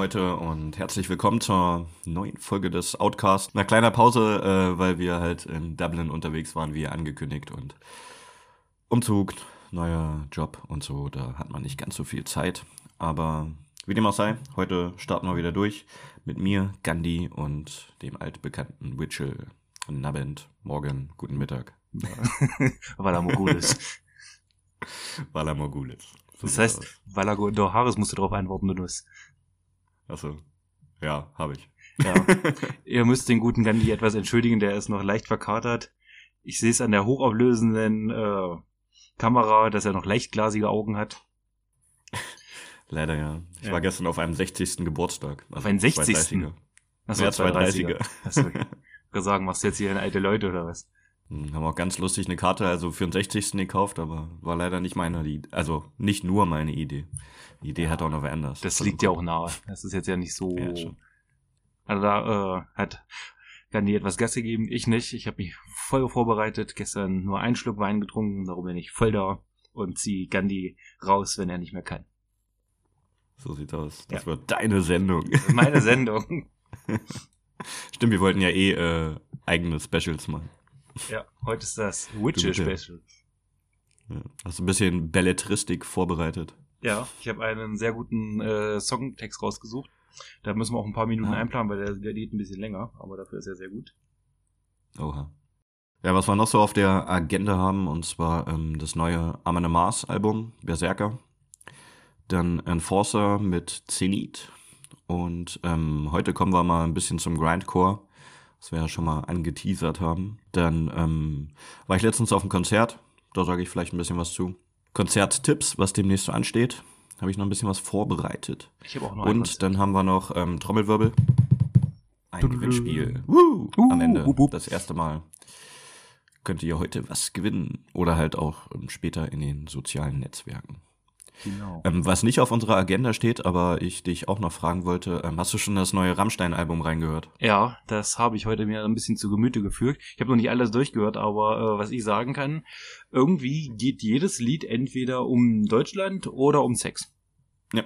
Metal-Meute und herzlich willkommen zur neuen Folge des Outcast. Nach kleiner Pause, äh, weil wir halt in Dublin unterwegs waren, wie angekündigt und Umzug, neuer Job und so, da hat man nicht ganz so viel Zeit. Aber wie dem auch sei, heute starten wir wieder durch mit mir, Gandhi und dem altbekannten Witchell. Nabend, morgen, guten Mittag. Vala Mogulis. Vala Mogulis. Das heißt, Vala Doharis musst du darauf antworten, du Nuss. Achso. Ja, habe ich. Ja. Ihr müsst den guten Gandhi etwas entschuldigen, der ist noch leicht verkatert. Ich sehe es an der hochauflösenden äh, Kamera, dass er noch leicht glasige Augen hat. Leider ja. Ich ja. war gestern auf einem 60. Geburtstag. Also auf einen 60. Achso, ja, 230er. Achso. Ich sagen, machst du jetzt hier eine alte Leute oder was? Hm, haben auch ganz lustig eine Karte, also für den 60. gekauft, aber war leider nicht meine Idee. Also nicht nur meine Idee. Die Idee ja, hat auch noch wer anders. Das liegt ja auch nahe. Das ist jetzt ja nicht so. Ja, also da äh, hat Gandhi etwas Gas gegeben, ich nicht. Ich habe mich voll vorbereitet, gestern nur einen Schluck Wein getrunken, darum bin ich voll da und ziehe Gandhi raus, wenn er nicht mehr kann. So sieht's aus. Das ja. wird deine Sendung. Meine Sendung. Stimmt, wir wollten ja eh äh, eigene Specials machen. Ja, heute ist das Witcher-Special. Ja. Hast du ein bisschen Belletristik vorbereitet? Ja, ich habe einen sehr guten äh, Songtext rausgesucht. Da müssen wir auch ein paar Minuten ah. einplanen, weil der, der geht ein bisschen länger, aber dafür ist er sehr gut. Oha. Ja, was wir noch so auf der Agenda haben, und zwar ähm, das neue Amane Mars Album, Berserker. Dann Enforcer mit Zenith. Und ähm, heute kommen wir mal ein bisschen zum Grindcore was wir ja schon mal angeteasert haben. Dann ähm, war ich letztens auf einem Konzert, da sage ich vielleicht ein bisschen was zu. Konzerttipps, was demnächst so ansteht, habe ich noch ein bisschen was vorbereitet. Ich habe auch noch Und dann haben wir noch ähm, Trommelwirbel. Ein Gewinnspiel. Woo, uh, am Ende. Uh, uh. Das erste Mal. Könnt ihr heute was gewinnen. Oder halt auch später in den sozialen Netzwerken. Genau. Ähm, was nicht auf unserer Agenda steht, aber ich dich auch noch fragen wollte, ähm, hast du schon das neue Rammstein-Album reingehört? Ja, das habe ich heute mir ein bisschen zu Gemüte geführt. Ich habe noch nicht alles durchgehört, aber äh, was ich sagen kann, irgendwie geht jedes Lied entweder um Deutschland oder um Sex. Ja,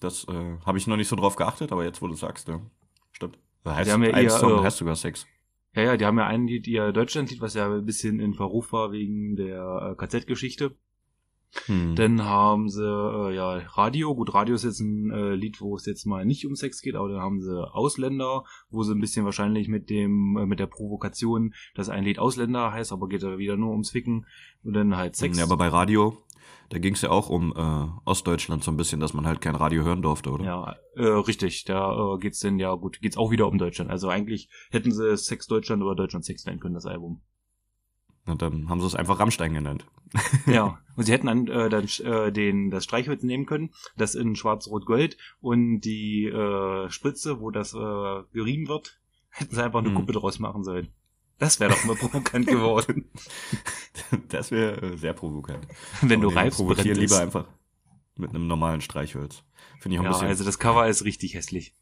das äh, habe ich noch nicht so drauf geachtet, aber jetzt, wo du sagst, ja, stimmt. Da heißt, haben ja eher, Song äh, heißt sogar Sex. Ja, ja, die haben ja ein Lied, ihr Deutschlandlied, was ja ein bisschen in Verruf war wegen der äh, KZ-Geschichte. Hm. Dann haben sie äh, ja Radio. Gut, Radio ist jetzt ein äh, Lied, wo es jetzt mal nicht um Sex geht, aber dann haben sie Ausländer, wo sie ein bisschen wahrscheinlich mit dem äh, mit der Provokation, dass ein Lied Ausländer heißt, aber geht da wieder nur ums Ficken und dann halt Sex. Ja, aber bei Radio, da ging es ja auch um äh, Ostdeutschland so ein bisschen, dass man halt kein Radio hören durfte, oder? Ja, äh, richtig. Da äh, geht's denn ja gut, geht's auch wieder um Deutschland. Also eigentlich hätten sie Sex Deutschland oder Deutschland Sex nennen können, das Album. Und dann haben sie es einfach Rammstein genannt. ja, und sie hätten dann, äh, dann äh, den, das Streichholz nehmen können, das in schwarz-rot-gold und die äh, Spritze, wo das äh, gerieben wird, hätten sie einfach eine hm. Kuppe draus machen sollen. Das wäre doch mal provokant geworden. Das wäre äh, sehr provokant. Wenn Aber du reibst, provoziere lieber einfach mit einem normalen Streichholz. Finde ich auch ja, ein bisschen. Also das Cover ist richtig hässlich.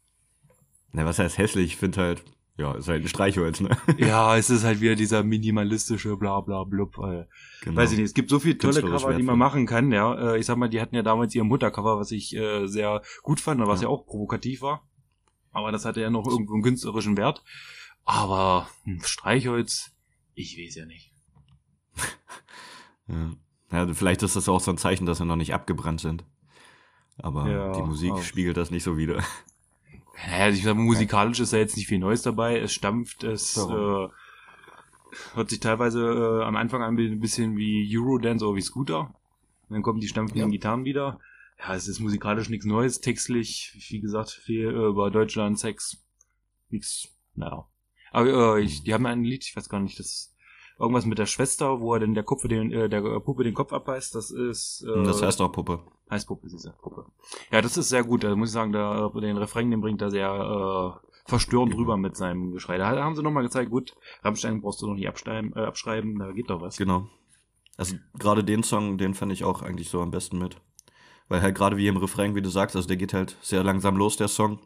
Na, was heißt hässlich? Ich finde halt, ja, ist halt ein Streichholz, ne? Ja, es ist halt wieder dieser minimalistische bla bla blub. Äh, genau. Weiß ich nicht, es gibt so viele tolle Cover, die man machen kann, ja. Äh, ich sag mal, die hatten ja damals ihr Muttercover, was ich äh, sehr gut fand und was ja. ja auch provokativ war. Aber das hatte ja noch irgendwo einen künstlerischen Wert. Aber ein Streichholz, ich weiß ja nicht. ja. ja, vielleicht ist das auch so ein Zeichen, dass sie noch nicht abgebrannt sind. Aber ja, die Musik spiegelt das nicht so wieder. Ja, ich sag, musikalisch ist da jetzt nicht viel Neues dabei. Es stampft, es äh, hört sich teilweise äh, am Anfang ein bisschen wie Eurodance oder wie Scooter. dann kommen die stampfenden ja. Gitarren wieder. Ja, es ist musikalisch nichts Neues, textlich, wie gesagt, viel äh, über Deutschland, Sex, nix, naja. Aber äh, ich, die haben ein Lied, ich weiß gar nicht, das irgendwas mit der Schwester, wo er denn der Kupfe den, äh, der Puppe den Kopf abbeißt, das ist. Äh, das heißt auch Puppe. Heißt Puppe, diese Puppe. Ja, das ist sehr gut. Da muss ich sagen, da den Refrain, den bringt er sehr äh, verstörend rüber mit seinem Geschrei. Da haben sie nochmal gezeigt, gut, Rammstein brauchst du noch nicht abschreiben, äh, abschreiben, da geht doch was. Genau. Also gerade den Song, den fand ich auch eigentlich so am besten mit. Weil halt gerade wie im Refrain, wie du sagst, also der geht halt sehr langsam los, der Song.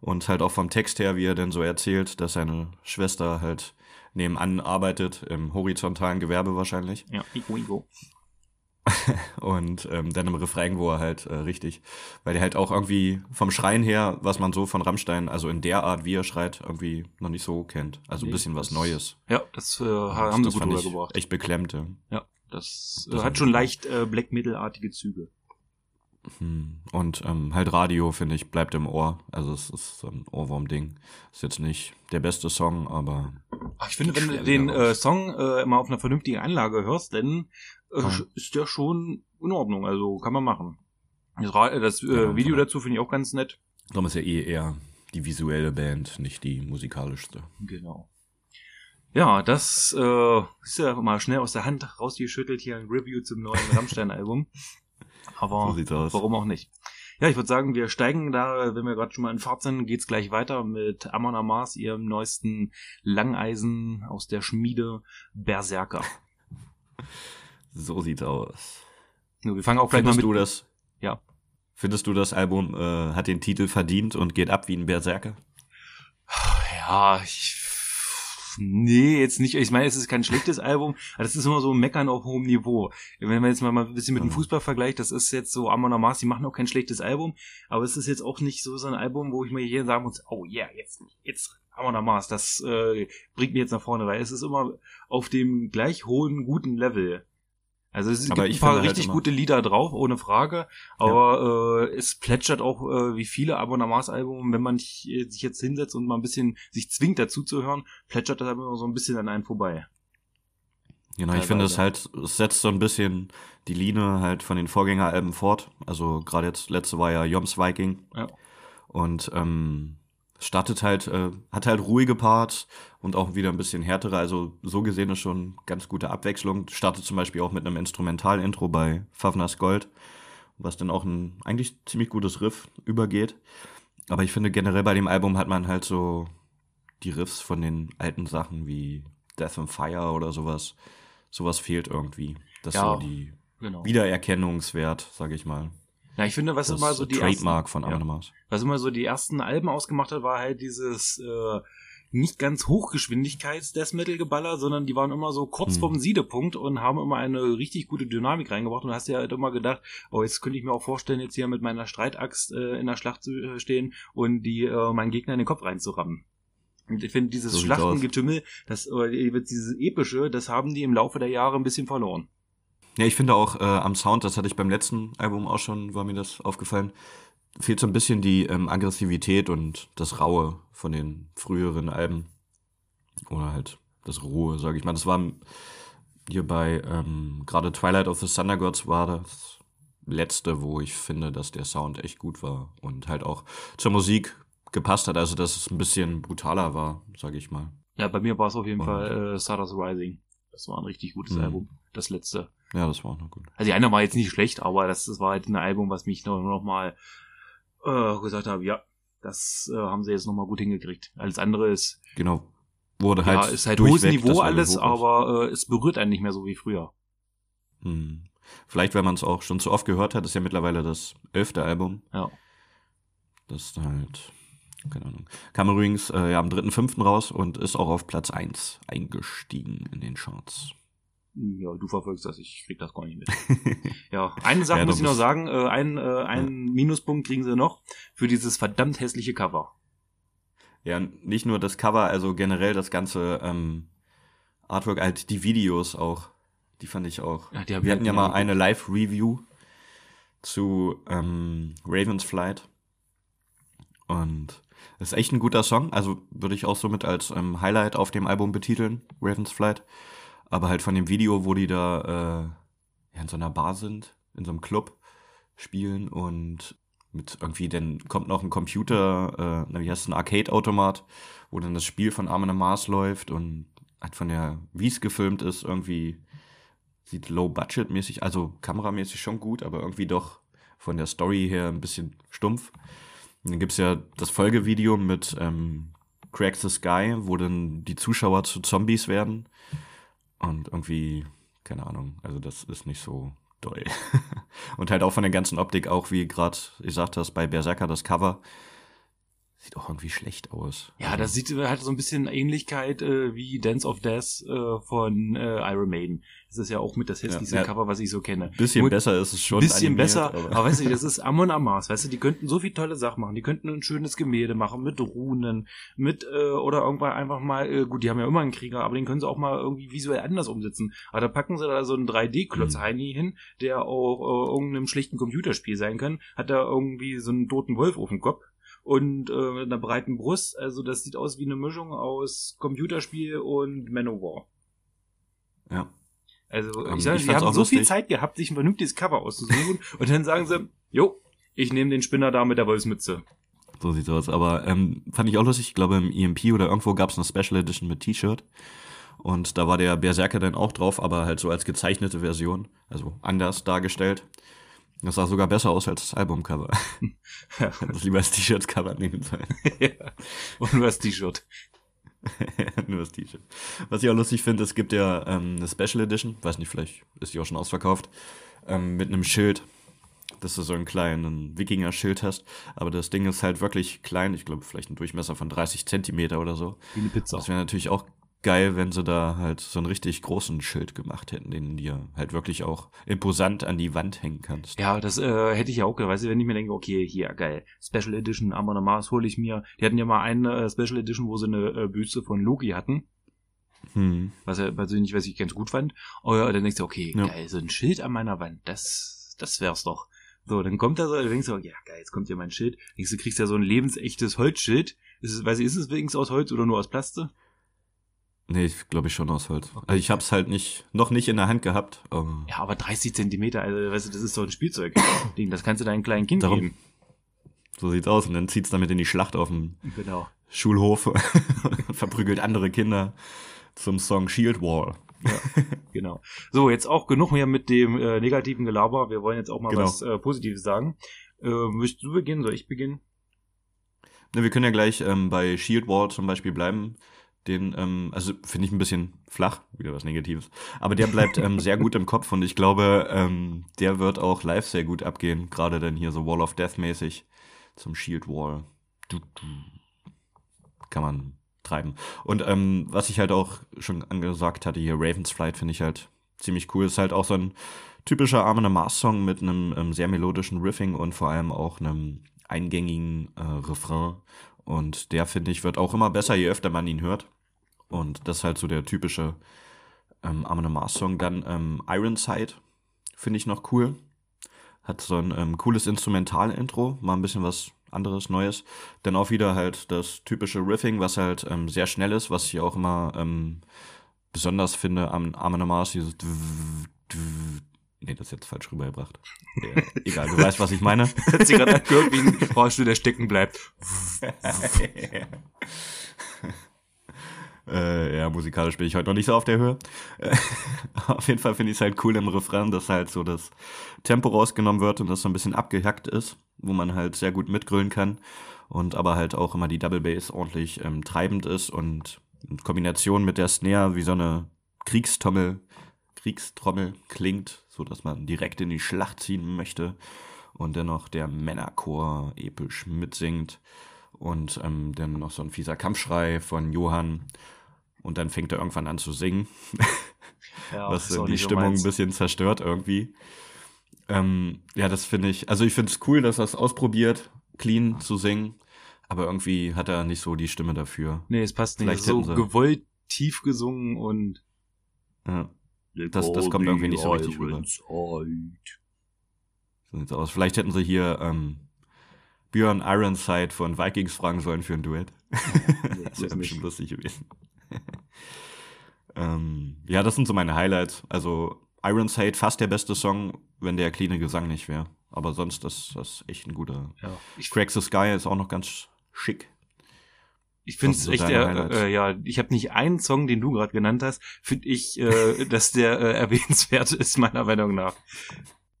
Und halt auch vom Text her, wie er denn so erzählt, dass seine Schwester halt nebenan arbeitet, im horizontalen Gewerbe wahrscheinlich. Ja, Igo, Igo. und ähm, dann im Refrain, wo er halt äh, richtig, weil der halt auch irgendwie vom Schreien her, was man so von Rammstein, also in der Art, wie er schreit, irgendwie noch nicht so kennt. Also ein bisschen was Neues. Ja, das äh, haben das sie gut rübergebracht. Echt beklemmt, ja. Das, Das äh, hat schon leicht äh, Black Metal-artige Züge. Hm. Und ähm, halt Radio, finde ich, bleibt im Ohr. Also es ist so ein Ohrwurm-Ding. Ist jetzt nicht der beste Song, aber Ach, ich finde, wenn du den äh, Song äh, mal auf einer vernünftigen Anlage hörst, dann äh, Ja. ist der schon in Ordnung. Also kann man machen. Das, äh, das Ja, äh, Video ja. dazu finde ich auch ganz nett. darum ist ja eh eher die visuelle Band, nicht die musikalischste. Genau. Ja, das äh, ist ja mal schnell aus der Hand rausgeschüttelt hier ein Review zum neuen Rammstein-Album. Aber So warum auch nicht? Ja, ich würde sagen, wir steigen da, wenn wir gerade schon mal in Fahrt sind, geht's gleich weiter mit Amon Amas, ihrem neuesten Langeisen aus der Schmiede Berserker. So sieht's aus. Wir fangen auch gleich mal Findest mit. du das? Ja. Findest du, das Album äh, hat den Titel verdient und geht ab wie ein Berserker? Ja, ich. Nee, jetzt nicht. Ich meine, es ist kein schlechtes Album, aber das ist immer so ein Meckern auf hohem Niveau. Wenn man jetzt mal ein bisschen mit dem Mhm. Fußball vergleicht, das ist jetzt so Amon Amas, die machen auch kein schlechtes Album, aber es ist jetzt auch nicht so so ein Album, wo ich mir hier sagen muss, oh yeah, jetzt, jetzt Amon Amas, das äh, bringt mich jetzt nach vorne, weil es ist immer auf dem gleich hohen, guten Level. Also es Aber gibt ich ein paar halt richtig immer- gute Lieder drauf, ohne Frage. Aber äh, es plätschert auch wie viele Abonnements-Alben, wenn man äh, sich jetzt hinsetzt und mal ein bisschen sich zwingt dazu zu hören, plätschert das immer so ein bisschen an einen vorbei. Genau, ich finde es halt, es setzt so ein bisschen die Linie halt von den Vorgängeralben fort. Also gerade jetzt, letzte war ja Joms Viking. Ja. Und ähm, startet halt, äh, hat halt ruhige Parts und auch wieder ein bisschen härtere. Also so gesehen ist schon ganz gute Abwechslung. Startet zum Beispiel auch mit einem Instrumental-Intro bei Favnas Gold, was dann auch ein eigentlich ziemlich gutes Riff übergeht. Aber ich finde generell bei dem Album hat man halt so die Riffs von den alten Sachen wie Death and Fire oder sowas. Sowas fehlt irgendwie. Das ist Ja. so die Genau. Wiedererkennungswert, sage ich mal. Ja, ich finde, was Das immer so die Trademark ersten, von ja. Amon was immer so die ersten Alben ausgemacht hat, war halt dieses äh, nicht ganz Hochgeschwindigkeits Death Metal Geballer, sondern die waren immer so kurz Hm. vorm Siedepunkt und haben immer eine richtig gute Dynamik reingebracht und hast dir halt immer gedacht, oh, jetzt könnte ich mir auch vorstellen, jetzt hier mit meiner Streitaxt äh, in der Schlacht zu äh, stehen und die äh, meinen Gegner in den Kopf reinzurammen. Und ich finde, dieses So Schlachtengetümmel, das, äh, dieses Epische, das haben die im Laufe der Jahre ein bisschen verloren. Ja, ich finde auch äh, am Sound, das hatte ich beim letzten Album auch schon, war mir das aufgefallen, fehlt so ein bisschen die ähm, Aggressivität und das Raue von den früheren Alben. Oder halt das Rohe, sage ich mal. Das war hier bei ähm, gerade Twilight of the Thunder Gods war das letzte, wo ich finde, dass der Sound echt gut war und halt auch zur Musik gepasst hat. Also, dass es ein bisschen brutaler war, sage ich mal. Ja, bei mir war es auf jeden Und- Fall äh, Stardust Rising. Das war ein richtig gutes Mhm. Album, das letzte. Ja, das war auch noch gut. Also die eine war jetzt nicht schlecht, aber das, das war halt ein Album, was mich noch, noch mal äh, gesagt habe, ja, das äh, haben sie jetzt noch mal gut hingekriegt. Alles andere ist, Genau. Wurde ja, halt. ist halt hohes Niveau alles, aber äh, es berührt einen nicht mehr so wie früher. Hm. Vielleicht, weil man es auch schon zu oft gehört hat, ist ja mittlerweile das elfte Album. Ja. Das ist halt, keine Ahnung. Kam übrigens äh, ja, am 3.5. raus und ist auch auf Platz 1 eingestiegen in den Charts. Ja, du verfolgst das, ich krieg das gar nicht mit. Ja, eine Sache Ja, muss ich noch sagen, äh, ein, äh, einen Minuspunkt kriegen sie noch für dieses verdammt hässliche Cover. ja, nicht nur das Cover, also generell das ganze ähm, Artwork, halt die Videos auch. Die fand ich auch. Ja, Wir hatten ja halt mal nie eine Live-Review zu ähm, Raven's Flight. Und ist echt ein guter Song. Also würde ich auch somit als ähm, Highlight auf dem Album betiteln, Raven's Flight. Aber halt von dem Video, wo die da äh, ja, in so einer Bar sind, in so einem Club spielen und mit irgendwie, dann kommt noch ein Computer, äh, wie heißt es, ein Arcade-Automat, wo dann das Spiel von Armin Mars läuft und halt von der, wie es gefilmt ist, irgendwie sieht low-budget-mäßig, also kameramäßig schon gut, aber irgendwie doch von der Story her ein bisschen stumpf. Dann gibt's ja das Folgevideo mit ähm, Crack the Sky, wo dann die Zuschauer zu Zombies werden. Und irgendwie, keine Ahnung, also das ist nicht so doll. Und halt auch von der ganzen Optik, auch wie gerade, ich sagte das bei Berserker, das Cover, Sieht auch irgendwie schlecht aus. Ja, Also, das sieht halt so ein bisschen Ähnlichkeit äh, wie Dance of Death äh, von äh, Iron Maiden. Das ist ja auch mit das hässlichste Ja, ja. Cover, was ich so kenne. Bisschen Nur- besser ist es schon. bisschen animiert, besser, aber, aber- weißt du, das ist Amon Amas, weißt du, die könnten so viel tolle Sachen machen, die könnten ein schönes Gemälde machen mit Runen, mit äh, oder irgendwann einfach mal, äh, gut, die haben ja immer einen Krieger, aber den können sie auch mal irgendwie visuell anders umsetzen. Aber da packen sie da so einen 3D-Klotz Mhm. Heini hin, der auch äh, irgendeinem schlichten Computerspiel sein kann, hat da irgendwie so einen toten Wolf auf dem Kopf und äh, mit einer breiten Brust, also das sieht aus wie eine Mischung aus Computerspiel und Manowar. ja. Also Ähm, ich sage, ich sie haben so viel lustig. Zeit gehabt, sich ein vernünftiges Cover auszusuchen und dann sagen sie, jo, ich nehme den Spinner da mit der Wolfsmütze. So sieht's aus. Aber ähm, fand ich auch lustig. Ich glaube, im EMP oder irgendwo gab es eine Special Edition mit T-Shirt. Und da war der Berserker dann auch drauf, aber halt so als gezeichnete Version. Also anders dargestellt. Das sah sogar besser aus als das Albumcover. Ja. das lieber als T-Shirts-Cover nehmen sollen. ja. Und nur das T-Shirt. Nur das T-Shirt. Was ich auch lustig finde, es gibt ja ähm, eine Special Edition, weiß nicht, vielleicht ist die auch schon ausverkauft, ähm, mit einem Schild, dass du so einen kleinen Wikinger-Schild hast. Aber das Ding ist halt wirklich klein, ich glaube vielleicht ein Durchmesser von 30 Zentimeter oder so. Wie eine Pizza. Das wäre natürlich auch geil, wenn sie da halt so einen richtig großen Schild gemacht hätten, den dir halt wirklich auch imposant an die Wand hängen kannst. Ja, das äh, hätte ich ja auch, weißt du, wenn ich mir denke, okay, hier, geil, Special Edition, Amon Mars hole ich mir. Die hatten ja mal eine äh, Special Edition, wo sie eine äh, Büste von Loki hatten, Hm. was er persönlich, was ich ganz gut fand. Aber dann denkst du, okay, Ja. geil, so ein Schild an meiner Wand, das, das wär's doch. So, dann kommt er so, dann denkst du, ja, geil, jetzt kommt hier mein Schild. Denkst du, kriegst ja so ein lebensechtes Holzschild. Ist es, weiß ich, ist es wenigstens aus Holz oder nur aus Plaste? Nee, ich glaube ich schon aus Holz. Also ich hab's halt nicht, noch nicht in der Hand gehabt. aber Ja, aber 30 Zentimeter, also, weißt du, das ist doch ein Spielzeug-Ding, das kannst du deinem kleinen Kind Darum- geben. So sieht's aus. Und dann zieht's damit in die Schlacht auf dem Genau. Schulhof und verprügelt andere Kinder zum Song Shield Wall. Genau. So, jetzt auch genug mehr mit dem äh, negativen Gelaber. Wir wollen jetzt auch mal Genau. was äh, Positives sagen. Äh, möchtest du beginnen? Soll ich beginnen? Ne, wir können ja gleich ähm, bei Shield Wall zum Beispiel bleiben. Den, ähm, also finde ich ein bisschen flach, wieder was Negatives. Aber der bleibt ähm, sehr gut im Kopf und ich glaube, ähm, der wird auch live sehr gut abgehen. Gerade dann hier so Wall of Death mäßig zum Shield Wall. Du, du. Kann man treiben. Und ähm, was ich halt auch schon angesagt hatte, hier Ravens Flight finde ich halt ziemlich cool. Ist halt auch so ein typischer Armin Mars Song mit einem ähm, sehr melodischen Riffing und vor allem auch einem eingängigen äh, Refrain. Und der, finde ich, wird auch immer besser, je öfter man ihn hört. Und das ist halt so der typische ähm, Armin Mars Song. Dann ähm, Ironside finde ich noch cool. Hat so ein ähm, cooles Instrumental-Intro, mal ein bisschen was anderes, Neues. Dann auch wieder halt das typische Riffing, was halt ähm, sehr schnell ist, was ich auch immer ähm, besonders finde am Armin Mars, dieses Nee, das ist jetzt falsch rübergebracht. Ja, egal, du weißt, was ich meine. Hat sie gerade angehört, wie ein Rohrstuhl, der stecken bleibt. äh, ja, musikalisch bin ich heute noch nicht so auf der Höhe. Äh, auf jeden Fall finde ich es halt cool im Refrain, dass halt so das Tempo rausgenommen wird und das so ein bisschen abgehackt ist, wo man halt sehr gut mitgrölen kann und aber halt auch immer die Double Bass ordentlich ähm, treibend ist und in Kombination mit der Snare wie so eine Kriegstrommel, Kriegstrommel klingt, so dass man direkt in die Schlacht ziehen möchte und dennoch der Männerchor episch mitsingt und ähm, dann noch so ein fieser Kampfschrei von Johann und dann fängt er irgendwann an zu singen, Ja, was die nicht so Stimmung ein bisschen zerstört irgendwie. Ähm, ja, das finde ich, also ich finde es cool, dass er es ausprobiert, clean zu singen, aber irgendwie hat er nicht so die Stimme dafür. Nee, es passt nicht. Vielleicht so gewollt tief gesungen und Ja, Das- das kommt irgendwie nicht so richtig rüber. so sieht's aus. Vielleicht hätten sie hier ähm, Björn Ironside von Vikings fragen sollen für ein Duett. das wäre bestimmt lustig gewesen. ähm, ja, das sind so meine Highlights. Also Ironside fast der beste Song, wenn der cleane Gesang nicht wäre. Aber sonst ist das echt ein guter. Ja. Ich, Crack the Sky ist auch noch ganz schick. ich finde es echt, äh, ja, ich habe nicht einen Song, den du gerade genannt hast, finde ich, äh, dass der äh, erwähnenswert ist, meiner Meinung nach.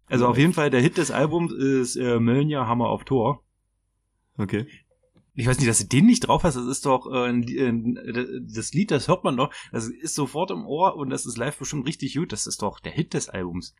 Also auf jeden Fall, der Hit des Albums ist äh, Mölnja Hammer auf Tor. Okay. Ich weiß nicht, dass du den nicht drauf hast. Das ist doch äh, ein, ein, das Lied, das hört man doch. Das ist sofort im Ohr und das ist live bestimmt richtig gut. Das ist doch der Hit des Albums.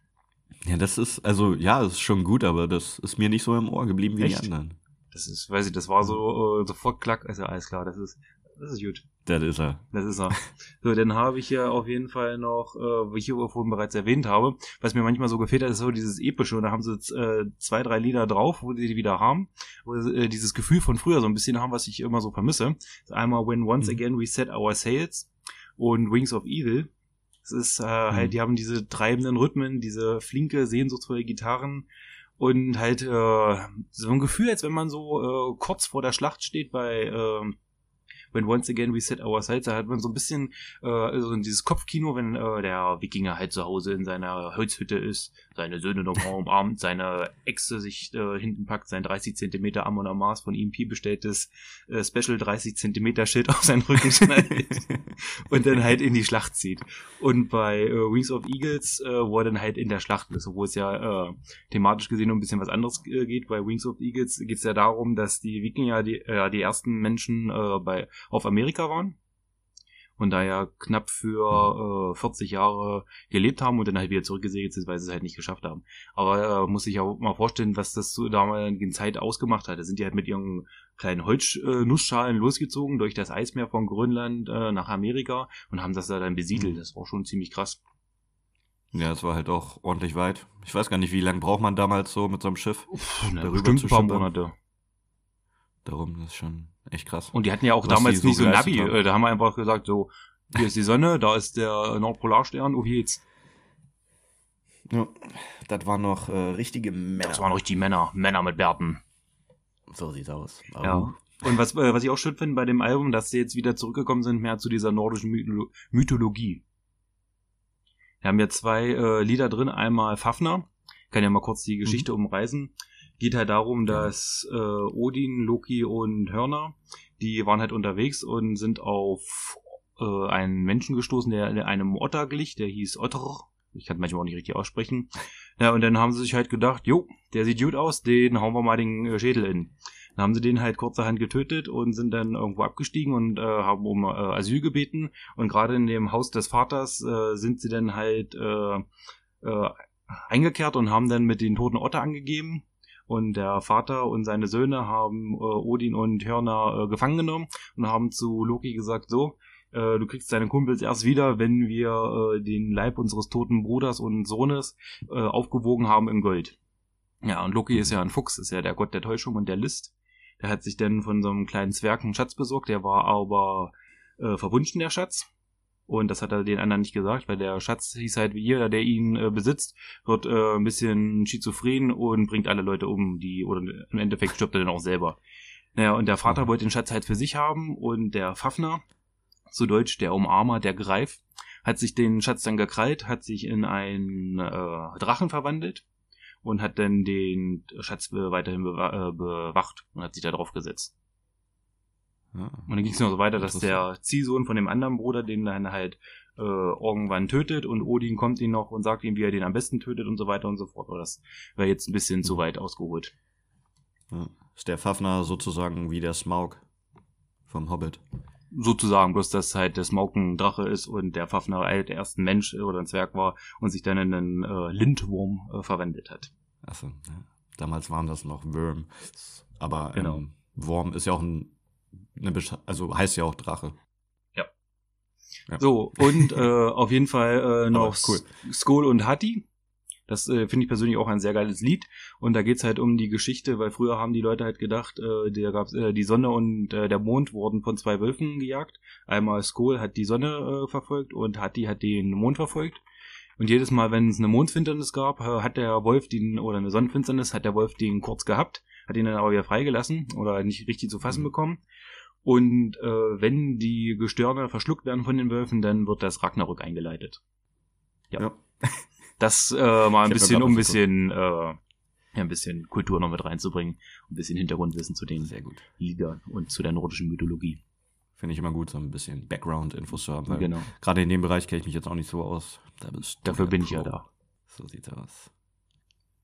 Ja, das ist, also ja, das ist schon gut, aber das ist mir nicht so im Ohr geblieben wie Echt? die anderen. Das ist, weiß ich, das war so äh, sofort klack, also alles klar, das ist, das ist gut. Das ist er. Das ist er. So, dann habe ich ja auf jeden Fall noch, äh, wie ich hier vorhin bereits erwähnt habe, was mir manchmal so gefehlt hat, ist so dieses Epische. Und da haben sie jetzt, äh, zwei, drei Lieder drauf, wo die die wieder haben, wo sie, äh, dieses Gefühl von früher so ein bisschen haben, was ich immer so vermisse. Einmal When Once Mhm. Again We Set Our Sails und Wings of Evil. Es ist äh, halt, die haben diese treibenden Rhythmen, diese flinke, sehnsuchtsvolle Gitarren und halt äh, so ein Gefühl, als wenn man so äh, kurz vor der Schlacht steht bei äh, When Once Again We Set Our Sights, da hat man so ein bisschen äh, so in dieses Kopfkino, wenn äh, der Wikinger halt zu Hause in seiner Holzhütte ist, seine Söhne noch mal umarmt, seine Echse sich äh, hinten packt, sein 30 Zentimeter Amon Amas von EMP bestelltes äh, Special 30 Zentimeter Schild auf seinen Rücken schneidet und dann halt in die Schlacht zieht. Und bei äh, Wings of Eagles, äh, wo er dann halt in der Schlacht ist, wo es ja äh, thematisch gesehen um ein bisschen was anderes äh, geht. Bei Wings of Eagles geht es ja darum, dass die Wikinger die, äh, die ersten Menschen äh, bei, auf Amerika waren und da ja knapp für äh, 40 Jahre gelebt haben und dann halt wieder zurückgesegelt sind, weil sie es halt nicht geschafft haben. Aber äh, muss ich auch mal vorstellen, was das zu damaligen Zeit ausgemacht hat. Da sind die halt mit ihren kleinen Holznussschalen losgezogen durch das Eismeer von Grönland äh, nach Amerika und haben das da dann besiedelt. Das war schon ziemlich krass. Ja, es war halt auch ordentlich weit. Ich weiß gar nicht, wie lange braucht man damals so mit so einem Schiff. Na, Darüber bestimmt zu ein paar. Monate. Darum, das ist schon echt krass. Und die hatten ja auch damals so nicht so ein geleistet Navi. haben. Äh, Da haben wir einfach gesagt, so, hier ist die Sonne, da ist der Nordpolarstern, oh hier geht's. Ja, das waren noch äh, richtige Männer. Das waren richtig Männer, Männer mit Bärten. so sieht's aus. Ja. Und was, äh, was ich auch schön finde bei dem Album, dass sie jetzt wieder zurückgekommen sind, mehr zu dieser nordischen Mytholo Mythologie. Wir haben ja zwei äh, Lieder drin, einmal Fafner, kann ja mal kurz die Geschichte umreißen. Geht halt darum, dass äh, Odin, Loki und Hörner, die waren halt unterwegs und sind auf äh, einen Menschen gestoßen, der einem Otter glich, der hieß Otter. Ich kann manchmal auch nicht richtig aussprechen. Ja, und dann haben sie sich halt gedacht, jo, der sieht gut aus, den hauen wir mal den äh, Schädel in. Dann haben sie den halt kurzerhand getötet und sind dann irgendwo abgestiegen und äh, haben um äh, Asyl gebeten. Und gerade in dem Haus des Vaters äh, sind sie dann halt äh, äh, eingekehrt und haben dann mit den toten Otter angegeben. Und der Vater und seine Söhne haben äh, Odin und Hörner äh, gefangen genommen und haben zu Loki gesagt, so, äh, du kriegst deine Kumpels erst wieder, wenn wir äh, den Leib unseres toten Bruders und Sohnes äh, aufgewogen haben in Gold. Ja, und Loki ist ja ein Fuchs, ist ja der Gott der Täuschung und der List. Der hat sich dann von so einem kleinen Zwerg einen Schatz besorgt, der war aber äh, verwunschen, der Schatz. Und das hat er den anderen nicht gesagt, weil der Schatz hieß halt wie jeder, der ihn äh, besitzt, wird äh, ein bisschen schizophren und bringt alle Leute um, die, oder im Endeffekt stirbt er dann auch selber. Naja, und der Vater wollte den Schatz halt für sich haben und der Fafner, zu Deutsch der Umarmer, der Greif, hat sich den Schatz dann gekrallt, hat sich in einen äh, Drachen verwandelt und hat dann den Schatz weiterhin äh, bewacht und hat sich da drauf gesetzt. Ja. Und dann ging es noch so weiter, dass der Ziehsohn von dem anderen Bruder den dann halt äh, irgendwann tötet und Odin kommt ihn noch und sagt ihm, wie er den am besten tötet und so weiter und so fort. Aber das wäre jetzt ein bisschen zu weit ausgeholt. Ja. Ist der Fafner sozusagen wie der Smaug vom Hobbit. Sozusagen, bloß dass halt der Smaug ein Drache ist und der Fafner halt erst ein Mensch oder ein Zwerg war und sich dann in einen äh, Lindwurm äh, verwendet hat. Achso, ja. Damals waren das noch Worm. Aber Genau. ähm, Worm ist ja auch ein, eine Besch also heißt ja auch Drache. Ja. So, und äh, auf jeden Fall äh, noch cool. Skull und Hatti. Das äh, finde ich persönlich auch ein sehr geiles Lied. Und da geht's halt um die Geschichte, weil früher haben die Leute halt gedacht, äh, da gab's äh, die Sonne und äh, der Mond wurden von zwei Wölfen gejagt. Einmal Skull hat die Sonne äh, verfolgt und Hatti hat den Mond verfolgt. Und jedes Mal, wenn es eine Mondfinsternis gab, äh, hat der Wolf den, oder eine Sonnenfinsternis, hat der Wolf den kurz gehabt, hat ihn dann aber wieder freigelassen oder nicht richtig zu fassen Mhm. bekommen. Und äh, wenn die Gestirne verschluckt werden von den Wölfen, dann wird das Ragnarök eingeleitet. Ja. Ja. Das äh, mal ein bisschen, um ein bisschen, äh, ja, ein bisschen Kultur noch mit reinzubringen, ein bisschen Hintergrundwissen zu den. Liedern und zu der nordischen Mythologie. Finde ich immer gut, so ein bisschen Background-Infos zu haben. Genau. Gerade in dem Bereich kenne ich mich jetzt auch nicht so aus. Da Dafür bin ich ja Pro. da. So sieht's aus.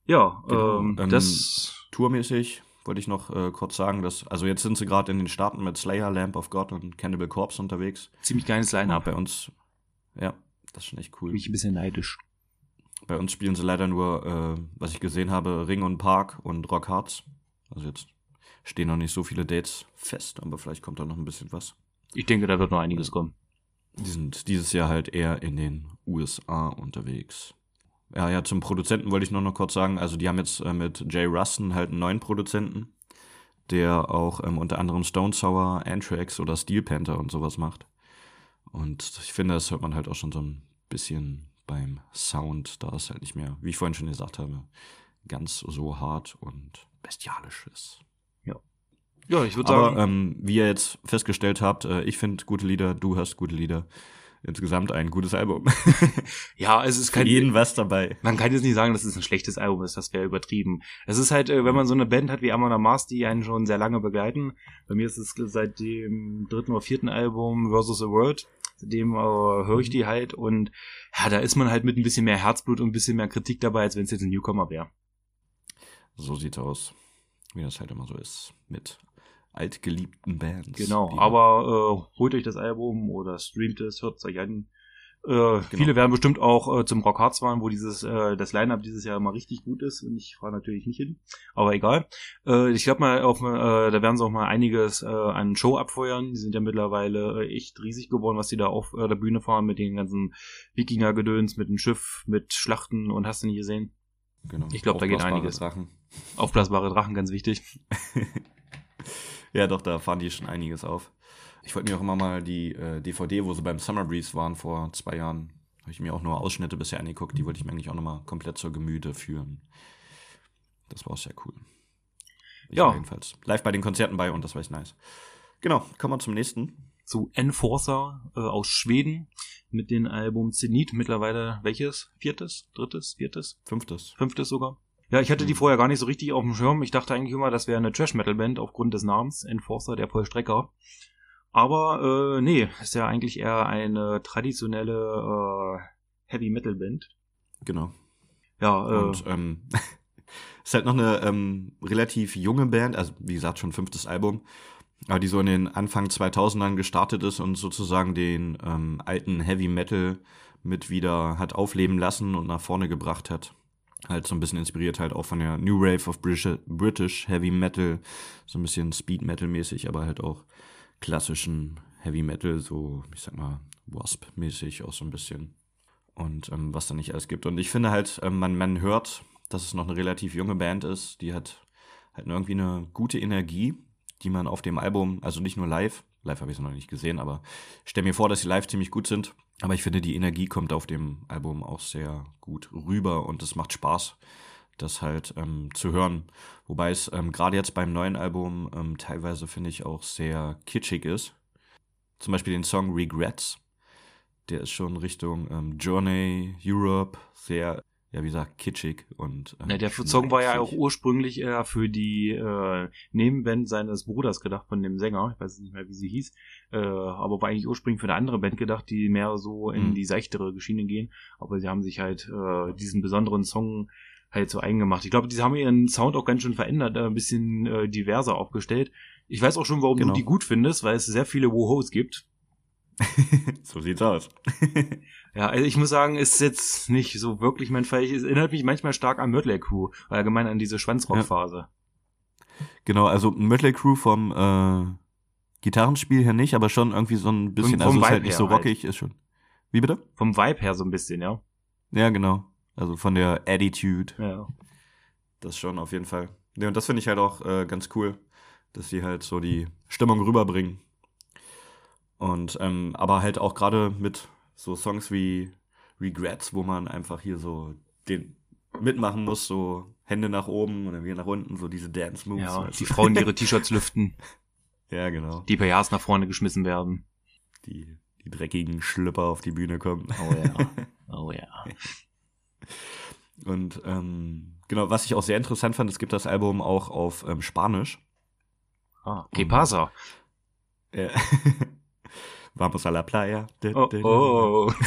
Ja, Genau, ähm, ähm, das Tourmäßig wollte ich noch äh, kurz sagen, dass, also jetzt sind sie gerade in den Staaten mit Slayer, Lamp of God und Cannibal Corpse unterwegs. ziemlich kleines Line-Up. bei uns, ja, das ist schon echt cool. Bin ich ein bisschen neidisch. Bei uns spielen sie leider nur, äh, was ich gesehen habe, Ring und Park und Rock Hearts. Also jetzt stehen noch nicht so viele Dates fest, aber vielleicht kommt da noch ein bisschen was. Ich denke, da wird noch einiges kommen. Die sind dieses Jahr halt eher in den USA unterwegs. Ja, ja, zum Produzenten wollte ich nur noch kurz sagen, also die haben jetzt äh, mit Jay Ruston halt einen neuen Produzenten, der auch ähm, unter anderem Stone Sour, Anthrax oder Steel Panther und sowas macht. Und ich finde, das hört man halt auch schon so ein bisschen beim Sound, da es halt nicht mehr, wie ich vorhin schon gesagt habe, ganz so hart und bestialisch ist. Ja. Ja, ich würde Aber sagen. ähm, wie ihr jetzt festgestellt habt, äh, ich finde gute Lieder, du hast gute Lieder. Insgesamt ein gutes Album. ja, es ist Für kein. jeden was dabei. Man kann jetzt nicht sagen, dass es ein schlechtes Album ist, das wäre übertrieben. Es ist halt, äh, wenn man so eine Band hat wie Amon Mars, die einen schon sehr lange begleiten. Bei mir ist es seit dem dritten oder vierten Album Versus the World. Seitdem äh, höre ich die halt und ja, da ist man halt mit ein bisschen mehr Herzblut und ein bisschen mehr Kritik dabei, als wenn es jetzt ein Newcomer wäre. So sieht's aus. Wie das halt immer so ist. Mit altgeliebten Bands. Genau, aber äh, holt euch das Album oder streamt es, hört es euch an. Äh, Viele werden bestimmt auch äh, zum Rock Hearts fahren, wo dieses äh, das Line-Up dieses Jahr immer richtig gut ist. Und ich fahre natürlich nicht hin, aber egal. Äh, ich glaube mal, auf, äh, da werden sie auch mal einiges äh, an Show abfeuern. Die sind ja mittlerweile äh, echt riesig geworden, was die da auf äh, der Bühne fahren mit den ganzen Wikinger-Gedöns, mit dem Schiff, mit Schlachten und hast du nicht gesehen. genau. ich glaub, da geht einiges. Drachen. Aufblasbare Drachen, ganz wichtig. Ja, doch, da fahren die schon einiges auf. Ich wollte mir auch immer mal die äh, DVD, wo sie beim Summer Breeze waren vor zwei Jahren, habe ich mir auch nur Ausschnitte bisher angeguckt. Die wollte ich mir eigentlich auch nochmal komplett zur Gemüte führen. Das war auch sehr cool. Ich Ja. jedenfalls live bei den Konzerten bei und das war echt nice. Genau, kommen wir zum nächsten. zu Enforcer äh, aus Schweden mit dem Album Zenit. Mittlerweile welches? Viertes? Drittes? Viertes? Fünftes. Fünftes sogar? Ja, ich hatte die Mhm. vorher gar nicht so richtig auf dem Schirm. Ich dachte eigentlich immer, das wäre eine Trash-Metal-Band aufgrund des Namens Enforcer, der Vollstrecker. Aber äh, nee, ist ja eigentlich eher eine traditionelle äh, Heavy-Metal-Band. Genau. Ja, äh, Und ähm, ist halt noch eine ähm, relativ junge Band, also wie gesagt schon fünftes Album, aber die so in den Anfang 2000ern gestartet ist und sozusagen den ähm, alten Heavy Metal mit wieder hat aufleben lassen und nach vorne gebracht hat. Halt so ein bisschen inspiriert halt auch von der New Wave of British, British Heavy Metal, so ein bisschen Speed Metal mäßig, aber halt auch klassischen Heavy Metal, so ich sag mal Wasp mäßig auch so ein bisschen und ähm, was da nicht alles gibt. Und ich finde halt, ähm, man, man hört, dass es noch eine relativ junge Band ist, die hat halt irgendwie eine gute Energie, die man auf dem Album, also nicht nur live, live habe ich es noch nicht gesehen, aber ich stelle mir vor, dass sie live ziemlich gut sind. Aber ich finde, die Energie kommt auf dem Album auch sehr gut rüber und es macht Spaß, das halt ähm, zu hören. Wobei es ähm, gerade jetzt beim neuen Album ähm, teilweise, finde ich, auch sehr kitschig ist. Zum Beispiel den Song Regrets. Der ist schon Richtung ähm, Journey, Europe, sehr, ja, wie gesagt, kitschig und. Ähm, Ja, der Song war ja auch ursprünglich eher für die äh, Nebenband seines Bruders gedacht, von dem Sänger. Ich weiß nicht mehr, wie sie hieß. Äh, aber war eigentlich ursprünglich für eine andere Band gedacht, die mehr so in Mhm. die seichtere Schiene gehen. Aber sie haben sich halt äh, diesen besonderen Song halt so eingemacht. Ich glaube, die haben ihren Sound auch ganz schön verändert, äh, ein bisschen äh, diverser aufgestellt. Ich weiß auch schon, warum Genau. du die gut findest, weil es sehr viele Wohos gibt. so sieht's aus. Ja, also ich muss sagen, ist jetzt nicht so wirklich mein Fall. Es erinnert mich manchmal stark an Mötley Crew, allgemein an diese Schwanzrockphase. genau, also Mötley Crew vom äh, Gitarrenspiel her nicht, aber schon irgendwie so ein bisschen, also ist Vibe halt nicht so halt. rockig, ist schon. Wie bitte? Vom Vibe her so ein bisschen, ja. Ja, genau. Also von der Attitude. Ja. Das schon auf jeden Fall. Ja, und das finde ich halt auch äh, ganz cool, dass sie halt so die Stimmung rüberbringen. Und ähm, aber halt auch gerade mit so Songs wie Regrets, wo man einfach hier so den mitmachen muss, so Hände nach oben und dann wieder nach unten, so diese Dance Moves. ja, weißt die? Frauen, die ihre T-Shirts lüften, ja, genau. die PRs nach vorne geschmissen werden. Die, die dreckigen Schlüpper auf die Bühne kommen. Oh ja. Oh ja. Und ähm, genau, was ich auch sehr interessant fand, es gibt das Album auch auf ähm, Spanisch. Ah, que pasa? Ja. Vamos a la playa. Oh, oh.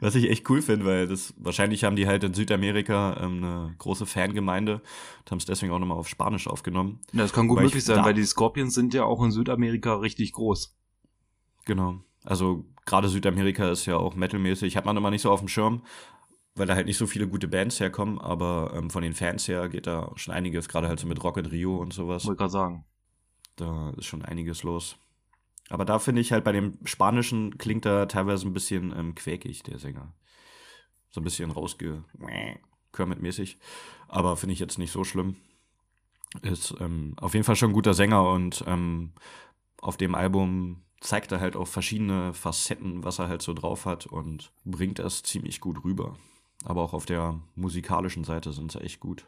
Was ich echt cool finde, weil das wahrscheinlich haben die halt in Südamerika ähm, eine große Fangemeinde und haben es deswegen auch nochmal auf Spanisch aufgenommen. Das kann gut Weil ich möglich sein, weil die Scorpions sind ja auch in Südamerika richtig groß. Genau. Also gerade Südamerika ist ja auch metalmäßig, hat man immer nicht so auf dem Schirm. weil da halt nicht so viele gute Bands herkommen, aber ähm, von den Fans her geht da schon einiges, gerade halt so mit Rock in Rio und sowas. Wollte gerade sagen. Da ist schon einiges los. Aber da finde ich halt bei dem Spanischen klingt er teilweise ein bisschen ähm, quäkig, der Sänger. So ein bisschen rausge... Kermit-mäßig. Aber finde ich jetzt nicht so schlimm. Ist ähm, auf jeden Fall schon ein guter Sänger und ähm, auf dem Album zeigt er halt auch verschiedene Facetten, was er halt so drauf hat und bringt das ziemlich gut rüber. Aber auch auf der musikalischen Seite sind sie echt gut.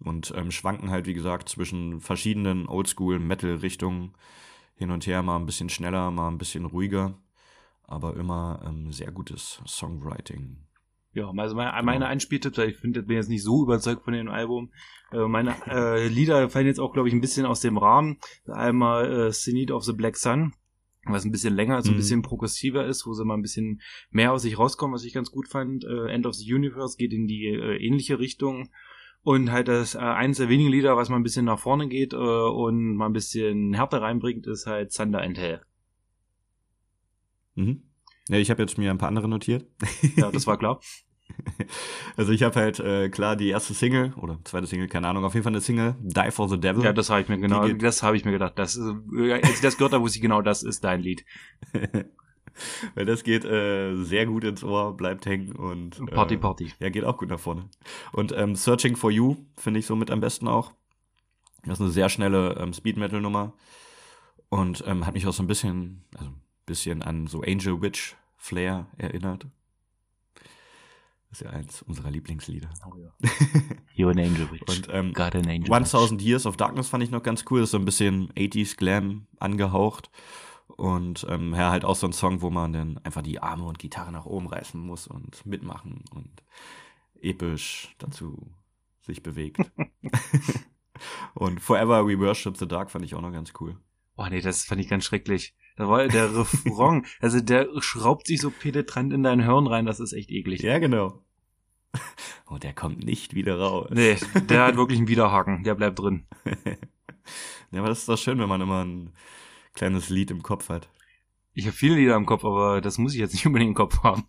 Und ähm, schwanken halt, wie gesagt, zwischen verschiedenen Oldschool-Metal-Richtungen hin und her, mal ein bisschen schneller, mal ein bisschen ruhiger. Aber immer ähm, sehr gutes Songwriting. Ja, also meine, meine Einspieltipps, ich finde, bin jetzt nicht so überzeugt von dem Album. Äh, meine äh, Lieder fallen jetzt auch, glaube ich, ein bisschen aus dem Rahmen. Einmal äh, Zenith of the Black Sun, was ein bisschen länger, so ein mhm. bisschen progressiver ist, wo sie mal ein bisschen mehr aus sich rauskommen, was ich ganz gut fand. Äh, End of the Universe geht in die äh, ähnliche Richtung. Und halt das äh, eines der wenigen Lieder, was mal ein bisschen nach vorne geht äh, und mal ein bisschen Härte reinbringt, ist halt Thunder and Hell. Mhm. Ja, ich habe jetzt mir ein paar andere notiert. Ja, das war klar. Also ich habe halt äh, klar die erste Single oder zweite Single, keine Ahnung, auf jeden Fall eine Single, Die for the Devil. Ja, das habe ich mir genau, das habe ich mir gedacht. Das, äh, als ich das gehört habe, wusste ich genau, das ist dein Lied. Weil das geht äh, sehr gut ins Ohr, bleibt hängen und äh, Party Party. Ja, geht auch gut nach vorne. Und ähm, Searching for You finde ich somit am besten auch. Das ist eine sehr schnelle ähm, Speed Metal Nummer und ähm, hat mich auch so ein bisschen, also ein bisschen an so Angel Witch Flair erinnert. Das ist ja eins unserer Lieblingslieder. Oh ja. You're an Angel Witch. Und ähm, God an Angel 1000 Years of Darkness fand ich noch ganz cool. Das ist so ein bisschen 80s Glam angehaucht. Und ähm, ja, halt auch so ein Song, wo man dann einfach die Arme und Gitarre nach oben reißen muss und mitmachen und episch dazu sich bewegt. und Forever We Worship the Dark fand ich auch noch ganz cool. Oh nee, das fand ich ganz schrecklich. Da war der Refrain, also der schraubt sich so penetrant in dein Hirn rein, das ist echt eklig. Ja, genau. Oh, der kommt nicht wieder raus. Nee, der hat wirklich einen Widerhaken, der bleibt drin. ja, aber das ist doch schön, wenn man immer ein kleines Lied im Kopf hat. Ich habe viele Lieder im Kopf, aber das muss ich jetzt nicht unbedingt im Kopf haben.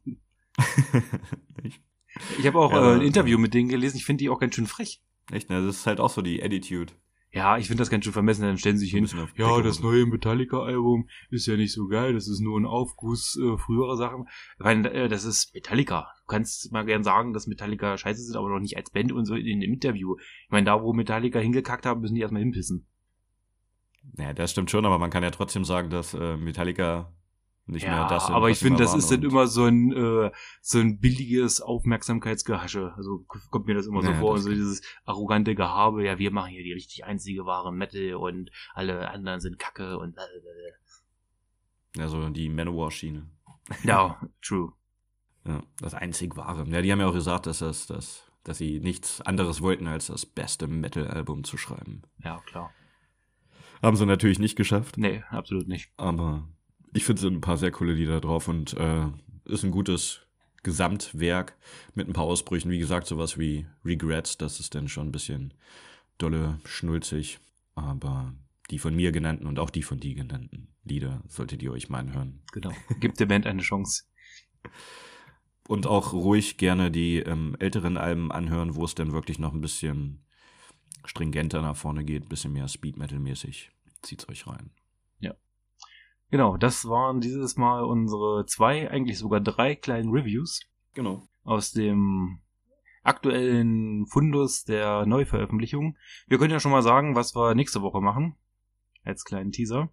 ich habe auch ja, äh, ein Interview mit denen gelesen, ich finde die auch ganz schön frech. Echt, ne? Das ist halt auch so die Attitude. Ja, ich finde das ganz schön vermessen, dann stellen sie sich hin. Ja, das neue Metallica-Album ist ja nicht so geil, das ist nur ein Aufguss äh, früherer Sachen. Weil äh, das ist Metallica. Du kannst mal gern sagen, dass Metallica scheiße sind, aber noch nicht als Band und so in dem Interview. Ich meine, da wo Metallica hingekackt haben, müssen die erstmal hinpissen. Ja, das stimmt schon, aber man kann ja trotzdem sagen, dass äh, Metallica nicht ja, mehr das sind, aber ich finde, das ist dann immer so ein äh, so ein billiges Aufmerksamkeitsgehasche. Also kommt mir das immer so ja, vor, so dieses arrogante Gehabe, ja, wir machen hier die richtig einzige wahre Metal und alle anderen sind Kacke und ja, so die Manowar-Schiene. Ja, true. Ja, das einzig wahre. Ja, die haben ja auch gesagt, dass das, dass, dass sie nichts anderes wollten, als das beste Metal-Album zu schreiben. Ja, klar. Haben sie natürlich nicht geschafft. Nee, absolut nicht. Aber ich finde, sind ein paar sehr coole Lieder drauf und äh, ist ein gutes Gesamtwerk mit ein paar Ausbrüchen. Wie gesagt, sowas wie Regrets, das ist dann schon ein bisschen dolle, schnulzig. Aber die von mir genannten und auch die von dir genannten Lieder solltet ihr euch mal anhören. Genau. Gibt der Band eine Chance. Und auch ruhig gerne die ähm, älteren Alben anhören, wo es dann wirklich noch ein bisschen stringenter nach vorne geht, ein bisschen mehr Speed Metal mäßig. Zieht's euch rein. Genau, das waren dieses Mal unsere zwei, eigentlich sogar drei kleinen Reviews. Genau. Aus dem aktuellen Fundus der Neuveröffentlichung. Wir können ja schon mal sagen, was wir nächste Woche machen. Als kleinen Teaser.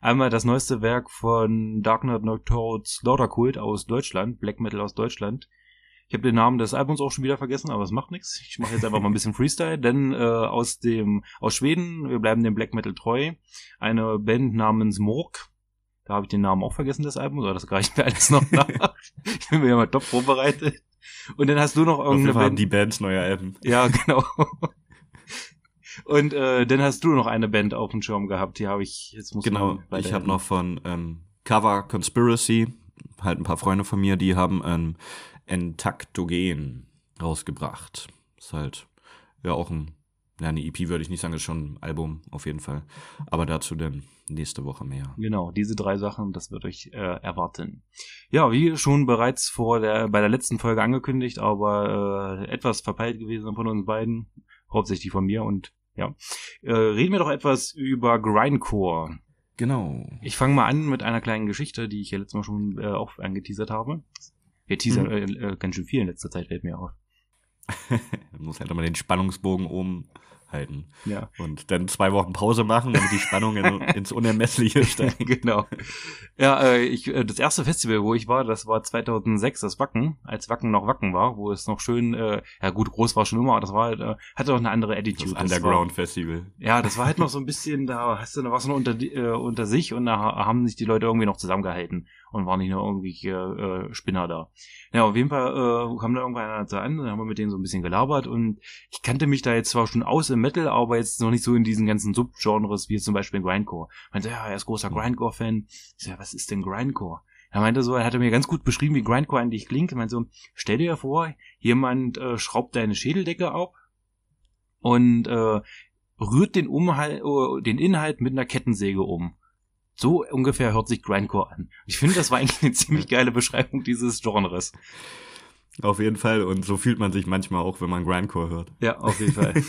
Einmal das neueste Werk von Dark Knight Nocturne Slaughter Cult aus Deutschland, Black Metal aus Deutschland. Ich habe den Namen des Albums auch schon wieder vergessen, aber es macht nichts. Ich mache jetzt einfach mal ein bisschen Freestyle, denn äh, aus dem aus Schweden, wir bleiben dem Black Metal treu, eine Band namens Morg da habe ich den Namen auch vergessen des Albums, aber das reicht mir alles noch nach. ich bin mir ja mal top vorbereitet. Und dann hast du noch irgendeine Band. die Bands neuer Alben. Ja, genau. Und äh, dann hast du noch eine Band auf dem Schirm gehabt, die habe ich, jetzt muss Genau, ich habe noch von ähm, Cover Conspiracy, halt ein paar Freunde von mir, die haben ein Entaktogen rausgebracht. Ist halt ja auch ein ja, eine EP würde ich nicht sagen, ist schon ein Album auf jeden Fall. Aber dazu dann nächste Woche mehr. Genau, diese drei Sachen, das wird euch äh, erwarten. Ja, wie schon bereits vor der bei der letzten Folge angekündigt, aber äh, etwas verpeilt gewesen von uns beiden, hauptsächlich von mir und ja, äh, reden wir doch etwas über Grindcore. Genau. Ich fange mal an mit einer kleinen Geschichte, die ich ja letztes Mal schon äh, auch angeteasert habe. Wir teasern mhm. äh, äh, ganz schön viel in letzter Zeit, fällt mir auf. muss halt immer den Spannungsbogen oben halten. Ja. Und dann zwei Wochen Pause machen, damit die Spannung in, ins Unermessliche steigt. genau. Ja, äh, ich, äh, das erste Festival, wo ich war, das war 2006, das Wacken, als Wacken noch Wacken war, wo es noch schön, äh, ja gut, groß war schon immer, aber das war halt, äh, hatte auch eine andere Attitude. Das Underground Festival. Ja, das war halt noch so ein bisschen, da hast du, da warst du noch unter, äh, unter sich und da haben sich die Leute irgendwie noch zusammengehalten und waren nicht nur irgendwie äh, Spinner da. Ja, auf jeden Fall äh, kam da irgendwann einer an, dann haben wir mit denen so ein bisschen gelabert und ich kannte mich da jetzt zwar schon aus im Metal, aber jetzt noch nicht so in diesen ganzen Subgenres wie zum Beispiel Grindcore. Meinte, ja, er ist großer Grindcore-Fan. Ich so, ja, was ist denn Grindcore? Er meinte so, er hatte mir ganz gut beschrieben, wie Grindcore eigentlich klingt. Er meinte so, stell dir vor, jemand äh, schraubt deine Schädeldecke ab und äh, rührt den, Umhalt, uh, den Inhalt mit einer Kettensäge um. So ungefähr hört sich Grindcore an. Ich finde, das war eigentlich eine ziemlich geile Beschreibung dieses Genres. Auf jeden Fall. Und so fühlt man sich manchmal auch, wenn man Grindcore hört. Ja, auf jeden Fall.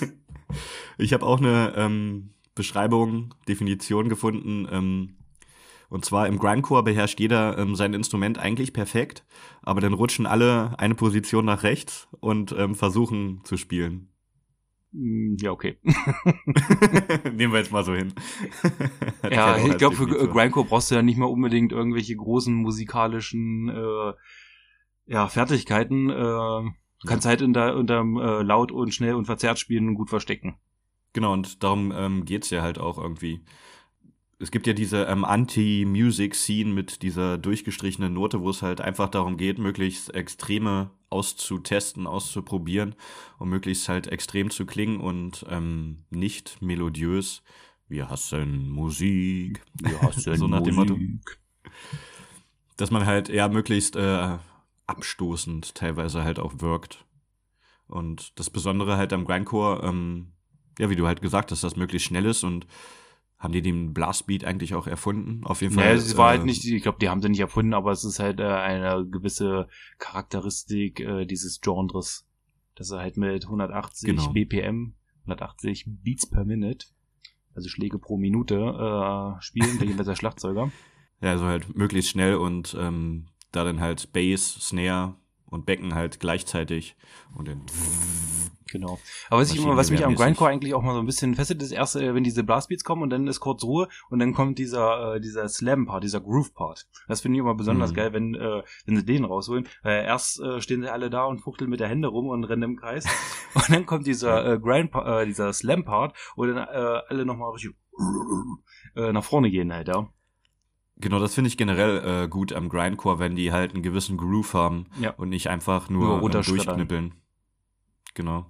ich habe auch eine ähm, Beschreibung, Definition gefunden. Ähm, und zwar im Grindcore beherrscht jeder ähm, sein Instrument eigentlich perfekt, aber dann rutschen alle eine Position nach rechts und ähm, versuchen zu spielen. Hm, ja, okay. Nehmen wir jetzt mal so hin. ja, ich glaube, für Grindcore brauchst du ja nicht mal unbedingt irgendwelche großen musikalischen äh, ja, Fertigkeiten. Äh, kannst halt unter, unterm äh, laut und schnell und verzerrt spielen gut verstecken. Genau, und darum ähm, geht's ja halt auch irgendwie es gibt ja diese ähm, Anti-Music-Scene mit dieser durchgestrichenen Note, wo es halt einfach darum geht, möglichst Extreme auszutesten, auszuprobieren und möglichst halt extrem zu klingen und ähm, nicht melodiös. Wir hassen Musik. Wir hassen so nach Musik. dem Motto. Dass man halt eher möglichst äh, abstoßend teilweise halt auch wirkt. Und das Besondere halt am Grindcore, ähm, ja, wie du halt gesagt hast, dass das möglichst schnell ist und haben die den Blastbeat eigentlich auch erfunden? Auf jeden Fall. Ja, es war halt äh, halt nicht, ich glaube, die haben sie nicht erfunden, aber es ist halt äh, eine gewisse Charakteristik äh, dieses Genres, dass er halt mit 180 genau. BPM, 180 Beats per Minute, also Schläge pro Minute, äh, spielen, der jeweils der Schlagzeuger. Ja, also halt möglichst schnell und ähm, da dann halt Bass, Snare und Becken halt gleichzeitig und dann Genau. Aber was, ich immer, was mich am Grindcore eigentlich auch mal so ein bisschen fesselt, ist erst, äh, wenn diese Blastbeats kommen und dann ist kurz Ruhe und dann kommt dieser, äh, dieser Slam-Part, dieser Groove-Part. Das finde ich immer besonders mhm. geil, wenn, äh, wenn sie den rausholen. Äh, erst äh, stehen sie alle da und fuchteln mit der Hände rum und rennen im Kreis. und dann kommt dieser äh, Grind, äh, dieser Slam-Part, wo dann äh, alle nochmal richtig äh, nach vorne gehen halt, ja. Genau, das finde ich generell äh, gut am Grindcore, wenn die halt einen gewissen Groove haben ja. und nicht einfach nur, nur ähm, durchknippeln. Genau.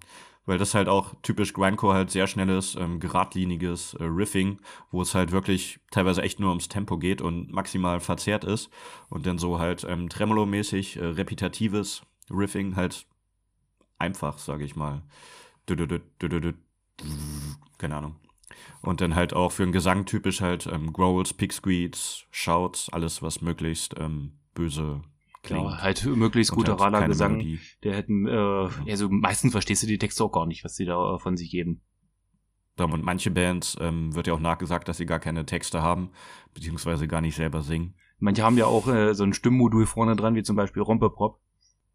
Weil das halt auch typisch Grindcore halt sehr schnelles, ähm, geradliniges äh, Riffing, wo es halt wirklich teilweise echt nur ums Tempo geht und maximal verzerrt ist. Und dann so halt ähm, Tremolo-mäßig, äh, repetitives Riffing halt einfach, sage ich mal. Keine Ahnung. Und dann halt auch für den Gesang typisch halt ähm, Growls, Pick Squeaks, Shouts, alles was möglichst ähm, böse klingt. Ja, halt möglichst guter halt raler Gesang. Melodie. Der hätten, äh, also meistens verstehst du die Texte auch gar nicht, was sie da äh, von sich geben. Und manche Bands ähm, wird ja auch nachgesagt, dass sie gar keine Texte haben, beziehungsweise gar nicht selber singen. Manche haben ja auch äh, so ein Stimmmodul vorne dran, wie zum Beispiel Rompeprop,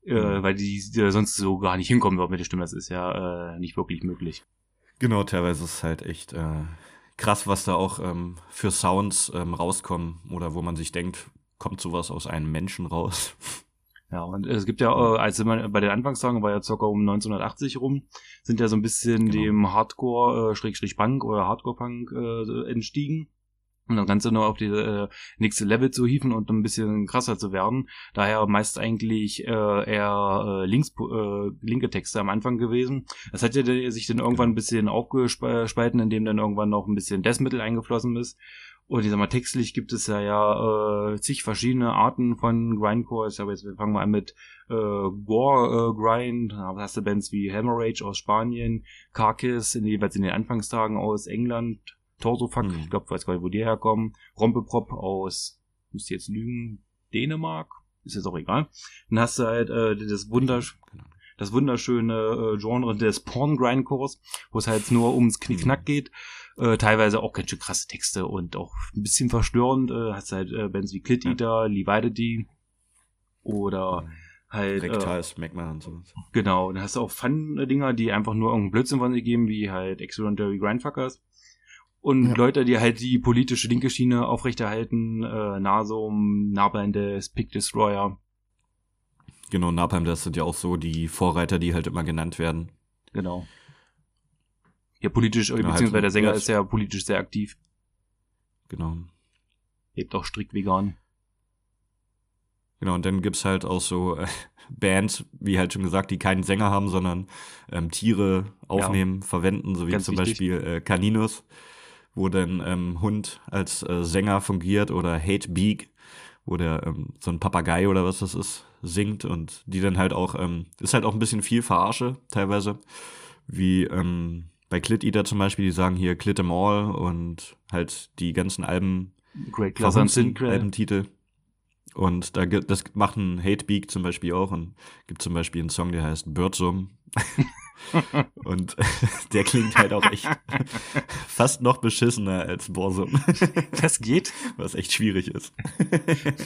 äh, mhm. weil die äh, sonst so gar nicht hinkommen würden mit der Stimme. Das ist ja äh, nicht wirklich möglich. Genau, teilweise ist es halt echt äh, krass, was da auch ähm, für Sounds ähm, rauskommen oder wo man sich denkt, kommt sowas aus einem Menschen raus. Ja, und es gibt ja, äh, als man bei den Anfangstagen war ja circa um 1980 rum, sind ja so ein bisschen genau. dem Hardcore, äh, oder Hardcore-Punk äh, entstiegen. Und das Ganze nur auf die äh, nächste Level zu hieven und ein bisschen krasser zu werden. Daher meist eigentlich äh, eher äh, links, äh, linke Texte am Anfang gewesen. Das hat ja sich dann irgendwann ein bisschen aufgespalten, indem dann irgendwann noch ein bisschen Death Metal eingeflossen ist. Und ich sag mal, textlich gibt es ja, ja äh, zig verschiedene Arten von Grindcore. Aber jetzt fangen wir an mit äh, Gore äh, Grind. Da hast du Bands wie Hemorrhage aus Spanien, Carcass, in, jeweils in den Anfangstagen aus England, Torsofuck, mhm. ich glaube, weiß gar nicht, wo die herkommen, Rompeprop aus, müsst ihr jetzt lügen, Dänemark, ist jetzt auch egal. Dann hast du halt äh, das wundersch genau. das wunderschöne äh, Genre des Porn Grindcores, wo es halt nur ums Knickknack mhm. geht. Äh, teilweise auch ganz schön krasse Texte und auch ein bisschen verstörend. Äh, hast halt äh, Bands wie Clit Eater, ja. Leviathy oder mhm. halt. Rectals, äh, Magma und sowas. Genau, dann hast du auch Fun-Dinger, die einfach nur irgendeinen Blödsinn von sich geben, wie halt Extraordinary Grindfuckers. Und ja. Leute, die halt die politische linke Schiene aufrechterhalten, äh, Nasum, Napalm Death, Pick Destroyer. Genau, Napalm Death sind ja auch so die Vorreiter, die halt immer genannt werden. Genau. Ja, politisch, genau, beziehungsweise halt, der Sänger ja, ist ja politisch sehr aktiv. Genau. Lebt auch strikt vegan. Genau, und dann gibt's halt auch so äh, Bands, wie halt schon gesagt, die keinen Sänger haben, sondern ähm, Tiere aufnehmen, ja. verwenden, so wie Ganz zum wichtig. Beispiel äh, Caninus, wo dann ähm, Hund als äh, Sänger fungiert oder Hate Beak, wo der ähm, so ein Papagei oder was das ist, singt und die dann halt auch, ähm, ist halt auch ein bisschen viel Verarsche teilweise, wie ähm, bei Clit Eater zum Beispiel, die sagen hier Clit em All und halt die ganzen Alben, Great Albentitel. Und da das macht ein Hatebeak zum Beispiel auch und gibt zum Beispiel einen Song, der heißt Birdsum. und der klingt halt auch echt fast noch beschissener als Borsum. Das geht. Was echt schwierig ist.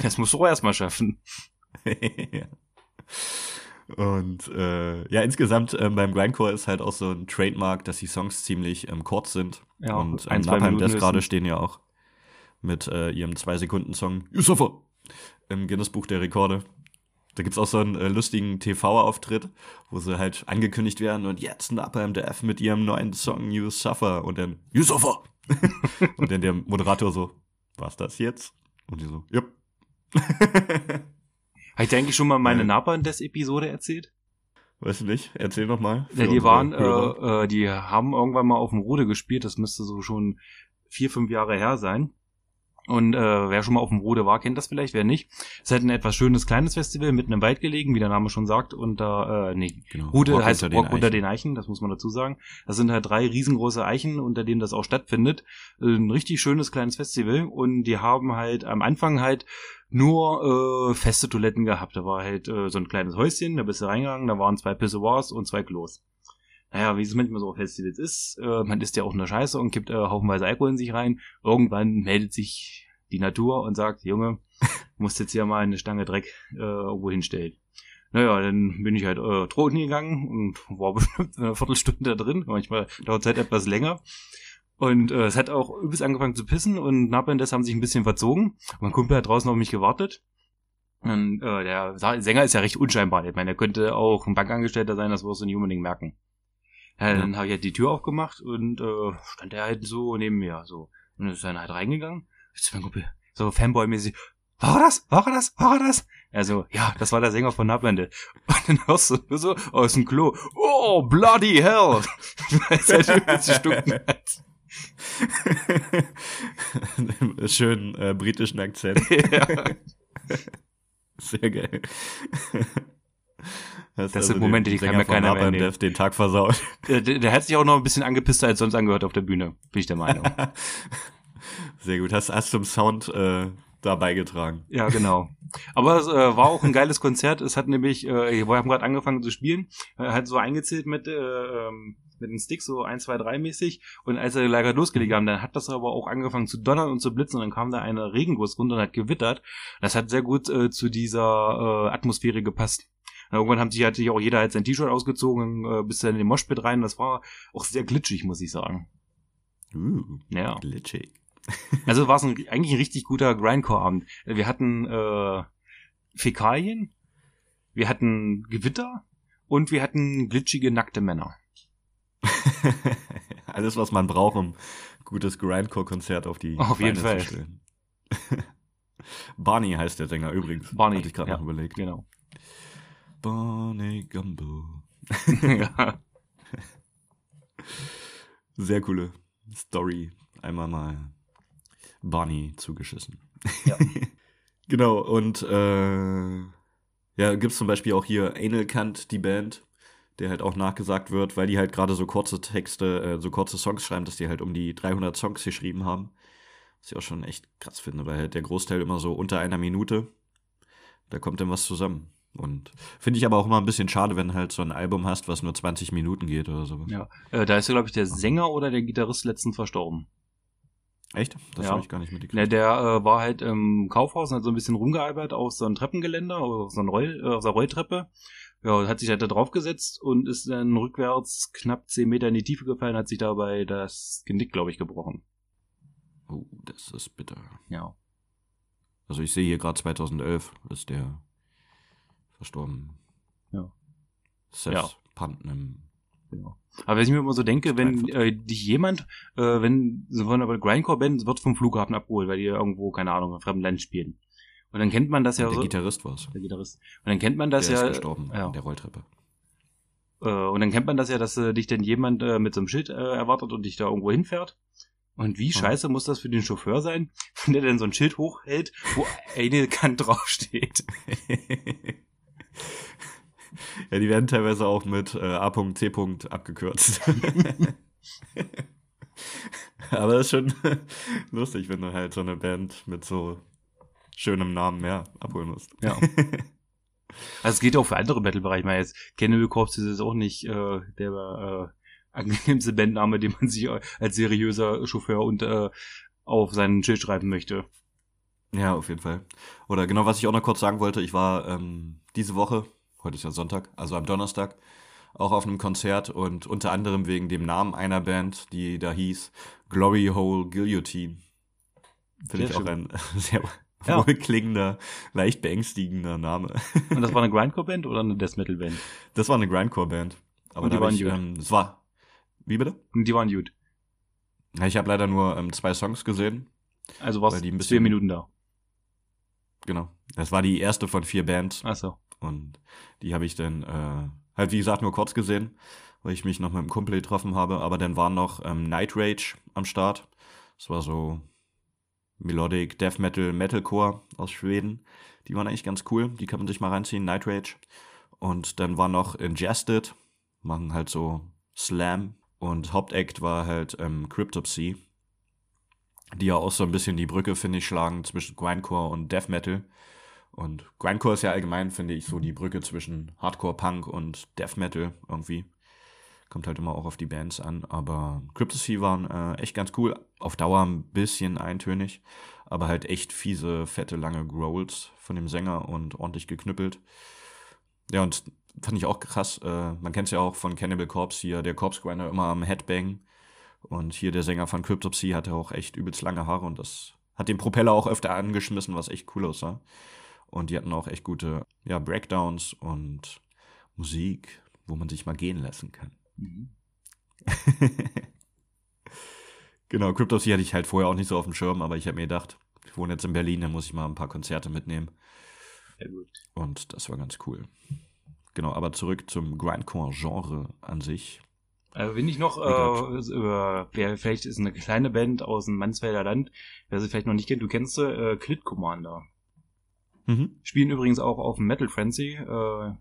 Das musst du auch erstmal schaffen. ja. Und äh, ja, insgesamt ähm, beim Grindcore ist halt auch so ein Trademark, dass die Songs ziemlich ähm, kurz sind. Ja, und ähm, Napalm Death gerade stehen ja auch mit äh, ihrem 2-Sekunden-Song Yusufa im Guinness-Buch der Rekorde. Da gibt's auch so einen äh, lustigen TV-Auftritt, wo sie halt angekündigt werden und jetzt Napalm Death mit ihrem neuen Song You Suffer und dann You Suffer! und dann der Moderator so, was das jetzt? Und die so, yep. Habe ich dir eigentlich schon mal meine Napalm Death Episode erzählt? Weißt du nicht? Erzähl noch mal. Ja, die waren, äh, äh, die haben irgendwann mal auf dem Rode gespielt, das müsste so schon vier, fünf Jahre her sein. Und äh, wer schon mal auf dem Rode war, kennt das vielleicht, wer nicht. Es ist halt ein etwas schönes kleines Festival, mitten im Wald gelegen, wie der Name schon sagt. Und da, äh, nee, genau. Rode Rock heißt unter Rock unter den Eichen, das muss man dazu sagen. Das sind halt drei riesengroße Eichen, unter denen das auch stattfindet. Ein richtig schönes kleines Festival. Und die haben halt am Anfang halt nur äh, feste Toiletten gehabt. Da war halt äh, so ein kleines Häuschen, da bist du reingegangen, da waren zwei Pissoirs und zwei Klos naja, wie es manchmal so auf Festivals ist, äh, man isst ja auch eine Scheiße und kippt äh, haufenweise Alkohol in sich rein. Irgendwann meldet sich die Natur und sagt, Junge, du musst jetzt hier mal eine Stange Dreck äh, irgendwo hinstellen. Naja, dann bin ich halt äh, trocken gegangen und war bestimmt eine Viertelstunde da drin. Manchmal dauert es halt etwas länger. Und äh, es hat auch übelst angefangen zu pissen und Nappendes haben sich ein bisschen verzogen. Mein Kumpel hat draußen auf mich gewartet. Und äh, der Sänger ist ja recht unscheinbar. Ich meine, er könnte auch ein Bankangestellter sein, das wirst du nicht unbedingt merken. Ja, dann habe ich halt die Tür aufgemacht und äh, stand er halt so neben mir. so Und ist dann halt reingegangen. Jetzt mein Kumpel, so Fanboy-mäßig, war er das? War er das? War er das? Also, ja, das war der Sänger von Nabwende. Und dann hörst du nur so aus dem Klo, oh, bloody hell! Weil es halt hat. Schönen äh, britischen Akzent. ja. Sehr geil. Das, das sind also Momente, die kann mir keiner mehr nehmen. den Tag versaut. Der, der, hat sich auch noch ein bisschen angepisster als sonst angehört auf der Bühne, bin ich der Meinung. Sehr gut. Hast, hast zum Sound äh, da beigetragen. Ja, genau. Aber es äh, war auch ein geiles Konzert. Es hat nämlich, äh, wir haben gerade angefangen zu spielen, er hat so eingezählt mit, äh, ähm, mit dem Stick, so 1, 2, 3 mäßig. Und als er leider losgelegt haben, dann hat das aber auch angefangen zu donnern und zu blitzen. Und dann kam da eine Regenguss runter und hat gewittert. Das hat sehr gut äh, zu dieser äh, Atmosphäre gepasst. Irgendwann haben sich, sich auch jeder halt sein T-Shirt ausgezogen, äh, bis dann in den Moshpit rein. Das war auch sehr glitschig, muss ich sagen. Uh, ja. glitschig. also war es eigentlich ein richtig guter Grindcore-Abend. Wir hatten äh, Fäkalien, wir hatten Gewitter und wir hatten glitschige, nackte Männer. Alles, was man braucht, um gutes Grindcore-Konzert auf die Auf jeden Fall. zu stellen. Barney heißt der Sänger übrigens. Barney. Hatte ich gerade ja, noch überlegt. Genau. Barney Gumbo. ja. Sehr coole Story. Einmal mal Barney zugeschissen. Ja. genau, und äh, ja, gibt's zum Beispiel auch hier Anal Kant, die Band, der halt auch nachgesagt wird, weil die halt gerade so kurze Texte, äh, so kurze Songs schreiben, dass die halt um die 300 Songs geschrieben haben. Was ich auch schon echt krass finde, weil halt der Großteil immer so unter einer Minute, da kommt dann was zusammen. Und finde ich aber auch immer ein bisschen schade, wenn halt so ein Album hast, was nur 20 Minuten geht oder sowas. Ja, äh, da ist ja, glaube ich, der Sänger oder der Gitarrist letztens verstorben. Echt? Das Ja. habe ich gar nicht mitgekriegt. der äh, war halt im Kaufhaus und hat so ein bisschen rumgearbeitet auf so einem Treppengeländer, oder auf so einer Roll, äh, auf so einer Rolltreppe. Ja, hat sich halt da drauf gesetzt und ist dann rückwärts knapp 10 Meter in die Tiefe gefallen, hat sich dabei das Genick, glaube ich, gebrochen. Oh, das ist bitter. Ja. Also ich sehe hier gerade 2011 ist der verstorben. Ja. Seth Ja. Putnam. Genau. Aber was ich mir immer so denke, wenn 43. äh, dich jemand, äh, wenn so von der Grindcore-Band wird vom Flughafen abgeholt, weil die irgendwo, keine Ahnung, in einem fremden Land spielen. Und dann kennt man das ja der so. Gitarrist war es. der Gitarrist. Und dann kennt man das der ja. ist gestorben ja. in der Rolltreppe. Äh, und dann kennt man das ja, dass äh, dich denn jemand äh, mit so einem Schild äh, erwartet und dich da irgendwo hinfährt. Und wie scheiße muss das für den Chauffeur sein, wenn der denn so ein Schild hochhält, wo eine Kant draufsteht? ja, die werden teilweise auch mit äh, A.C. abgekürzt. Aber das ist schon lustig, wenn du halt so eine Band mit so schönem Namen mehr abholen musst. Ja. Also es geht auch für andere Metal-Bereiche. Ich meine, jetzt Cannibal Corpse ist jetzt auch nicht äh, der äh, angenehmste Bandname, den man sich als seriöser Chauffeur und äh, auf seinen Schild schreiben möchte. Ja, auf jeden Fall. Oder genau, was ich auch noch kurz sagen wollte, ich war ähm, diese Woche, heute ist ja Sonntag, also am Donnerstag, auch auf einem Konzert und unter anderem wegen dem Namen einer Band, die da hieß Glory Hole Guillotine. Finde ich auch ein sehr Ja. wohlklingender, leicht beängstigender Name. Und das war eine Grindcore-Band oder eine Death Metal-Band? Das war eine Grindcore-Band. Aber Und die waren ich, gut. ähm, das war, wie bitte? Die waren gut. Ich habe leider nur ähm, zwei Songs gesehen. Also warst du vier Minuten da. Genau. Das war die erste von vier Bands. Achso. Und die habe ich dann äh, halt, wie gesagt, nur kurz gesehen, weil ich mich noch mit einem Kumpel getroffen habe. Aber dann waren noch ähm, Night Rage am Start. Das war so Melodic Death Metal Metalcore aus Schweden. Die waren eigentlich ganz cool. Die kann man sich mal reinziehen. Night Rage. Und dann war noch Ingested. Machen halt so Slam. Und Hauptact war halt ähm, Cryptopsy. Die ja auch so ein bisschen die Brücke, finde ich, schlagen zwischen Grindcore und Death Metal. Und Grindcore ist ja allgemein, finde ich, so die Brücke zwischen Hardcore, Punk und Death Metal irgendwie. Kommt halt immer auch auf die Bands an. Aber Cryptopsy waren äh, echt ganz cool. Auf Dauer ein bisschen eintönig. Aber halt echt fiese, fette, lange Growls von dem Sänger und ordentlich geknüppelt. Ja, und fand ich auch krass. Äh, man kennt es ja auch von Cannibal Corpse hier, der Corpse Grinder immer am Headbang. Und hier der Sänger von Cryptopsy hatte auch echt übelst lange Haare und das hat den Propeller auch öfter angeschmissen, was echt cool aussah. Und die hatten auch echt gute ja, Breakdowns und Musik, wo man sich mal gehen lassen kann. Mhm. genau, Cryptopsy hatte ich halt vorher auch nicht so auf dem Schirm, aber ich habe mir gedacht, ich wohne jetzt in Berlin, dann muss ich mal ein paar Konzerte mitnehmen. Sehr gut. Und das war ganz cool. Genau, aber zurück zum Grindcore-Genre an sich. Also wenn ich noch äh, über, wer vielleicht ist eine kleine Band aus dem Mansfelder Land, wer sie vielleicht noch nicht kennt, du kennst sie, äh, Clit Commander. Mhm. Spielen übrigens auch auf dem Metal Frenzy. Äh,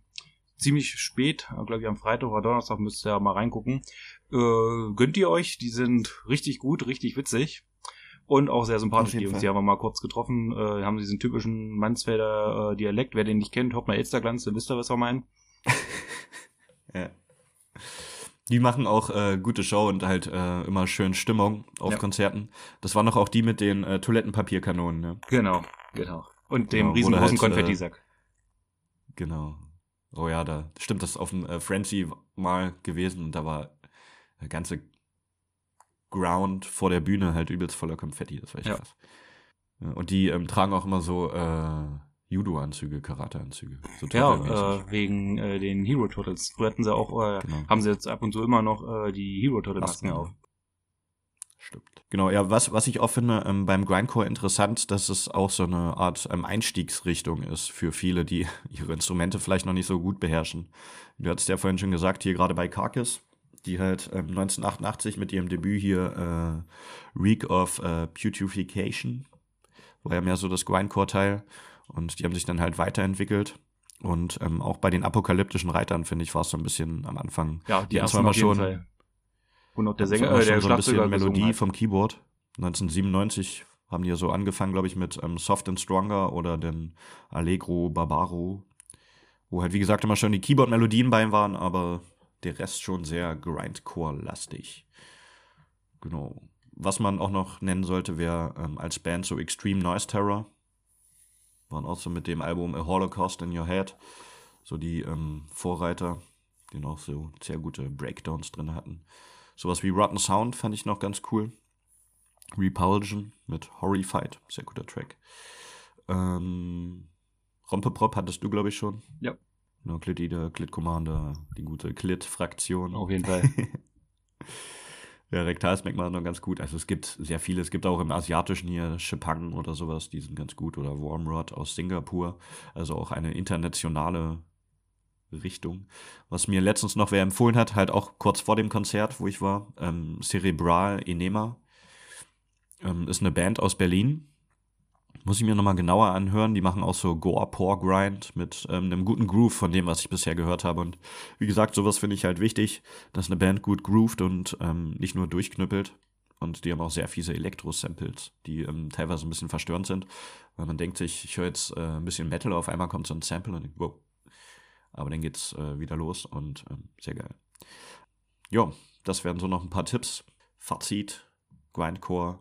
ziemlich spät, glaube ich am Freitag oder Donnerstag müsst ihr mal reingucken. Äh, gönnt ihr euch, die sind richtig gut, richtig witzig. Und auch sehr sympathisch, die uns. Die haben wir mal kurz getroffen, äh, haben diesen typischen Mansfelder äh, Dialekt. Wer den nicht kennt, hört mal Elsterglanz, dann wisst ihr, was wir meinen. Ja. Die machen auch äh, gute Show und halt äh, immer schön Stimmung auf Ja. Konzerten. Das waren doch auch die mit den äh, Toilettenpapierkanonen, ne? Genau, genau. Und dem Genau, riesengroßen halt, Konfettisack. Genau. Oh ja, da stimmt das auf dem äh, Frenzy mal gewesen und da war der ganze Ground vor der Bühne halt übelst voller Konfetti. Das war echt Ja. krass. Und die ähm, tragen auch immer so äh, Judo-Anzüge, Karate-Anzüge. So. Ja, äh, wegen äh, den Hero Turtles. Früher hatten sie auch, äh, Genau. haben sie jetzt ab und zu immer noch äh, die Hero Turtle Masken Masken, auf. Stimmt. Genau, ja, was, was ich auch finde ähm, beim Grindcore interessant, dass es auch so eine Art ähm, Einstiegsrichtung ist für viele, die ihre Instrumente vielleicht noch nicht so gut beherrschen. Du hattest ja vorhin schon gesagt, hier gerade bei Carcass, die halt ähm, 1988 mit ihrem Debüt hier äh, Reek of äh, Putrefaction, war ja mehr so das Grindcore-Teil und die haben sich dann halt weiterentwickelt. Und ähm, auch bei den apokalyptischen Reitern, finde ich, war es so ein bisschen am Anfang. Ja, die, haben ersten jeden schon, Fall. Und auch der Sänger, äh, der schon so ein bisschen Melodie hat. vom Keyboard. 1997 haben die ja so angefangen, glaube ich, mit ähm, Soft and Stronger oder den Allegro Barbaro, wo halt, wie gesagt, immer schon die Keyboard-Melodien bei waren, aber der Rest schon sehr Grindcore-lastig. Genau. Was man auch noch nennen sollte, wäre ähm, als Band so Extreme Noise Terror. Waren auch so mit dem Album A Holocaust in Your Head so die ähm, Vorreiter, die noch so sehr gute Breakdowns drin hatten. Sowas wie Rotten Sound fand ich noch ganz cool. Repulsion mit Horrified, sehr guter Track. Ähm, Rompeprop hattest du, glaube ich, schon. Ja. No, Clit Eater, Clit Commander, die gute Clit-Fraktion. Auf jeden Fall. Ja, Rektalsmack macht noch ganz gut. Also es gibt sehr viele. Es gibt auch im Asiatischen hier Shepang oder sowas, die sind ganz gut. Oder Warmrod aus Singapur. Also auch eine internationale Richtung. Was mir letztens noch wer empfohlen hat, halt auch kurz vor dem Konzert, wo ich war, ähm, Cerebral Enema. Ähm, ist eine Band aus Berlin. Muss ich mir nochmal genauer anhören. Die machen auch so Gore-Pour-Grind mit ähm, einem guten Groove von dem, was ich bisher gehört habe. Und wie gesagt, sowas finde ich halt wichtig, dass eine Band gut groovt und ähm, nicht nur durchknüppelt. Und die haben auch sehr fiese Elektro-Samples, die ähm, teilweise ein bisschen verstörend sind. Weil man denkt sich, ich höre jetzt äh, ein bisschen Metal, auf einmal kommt so ein Sample und ich, wow. Aber dann geht's äh, wieder los und ähm, sehr geil. Ja, das wären so noch ein paar Tipps. Fazit, Grindcore,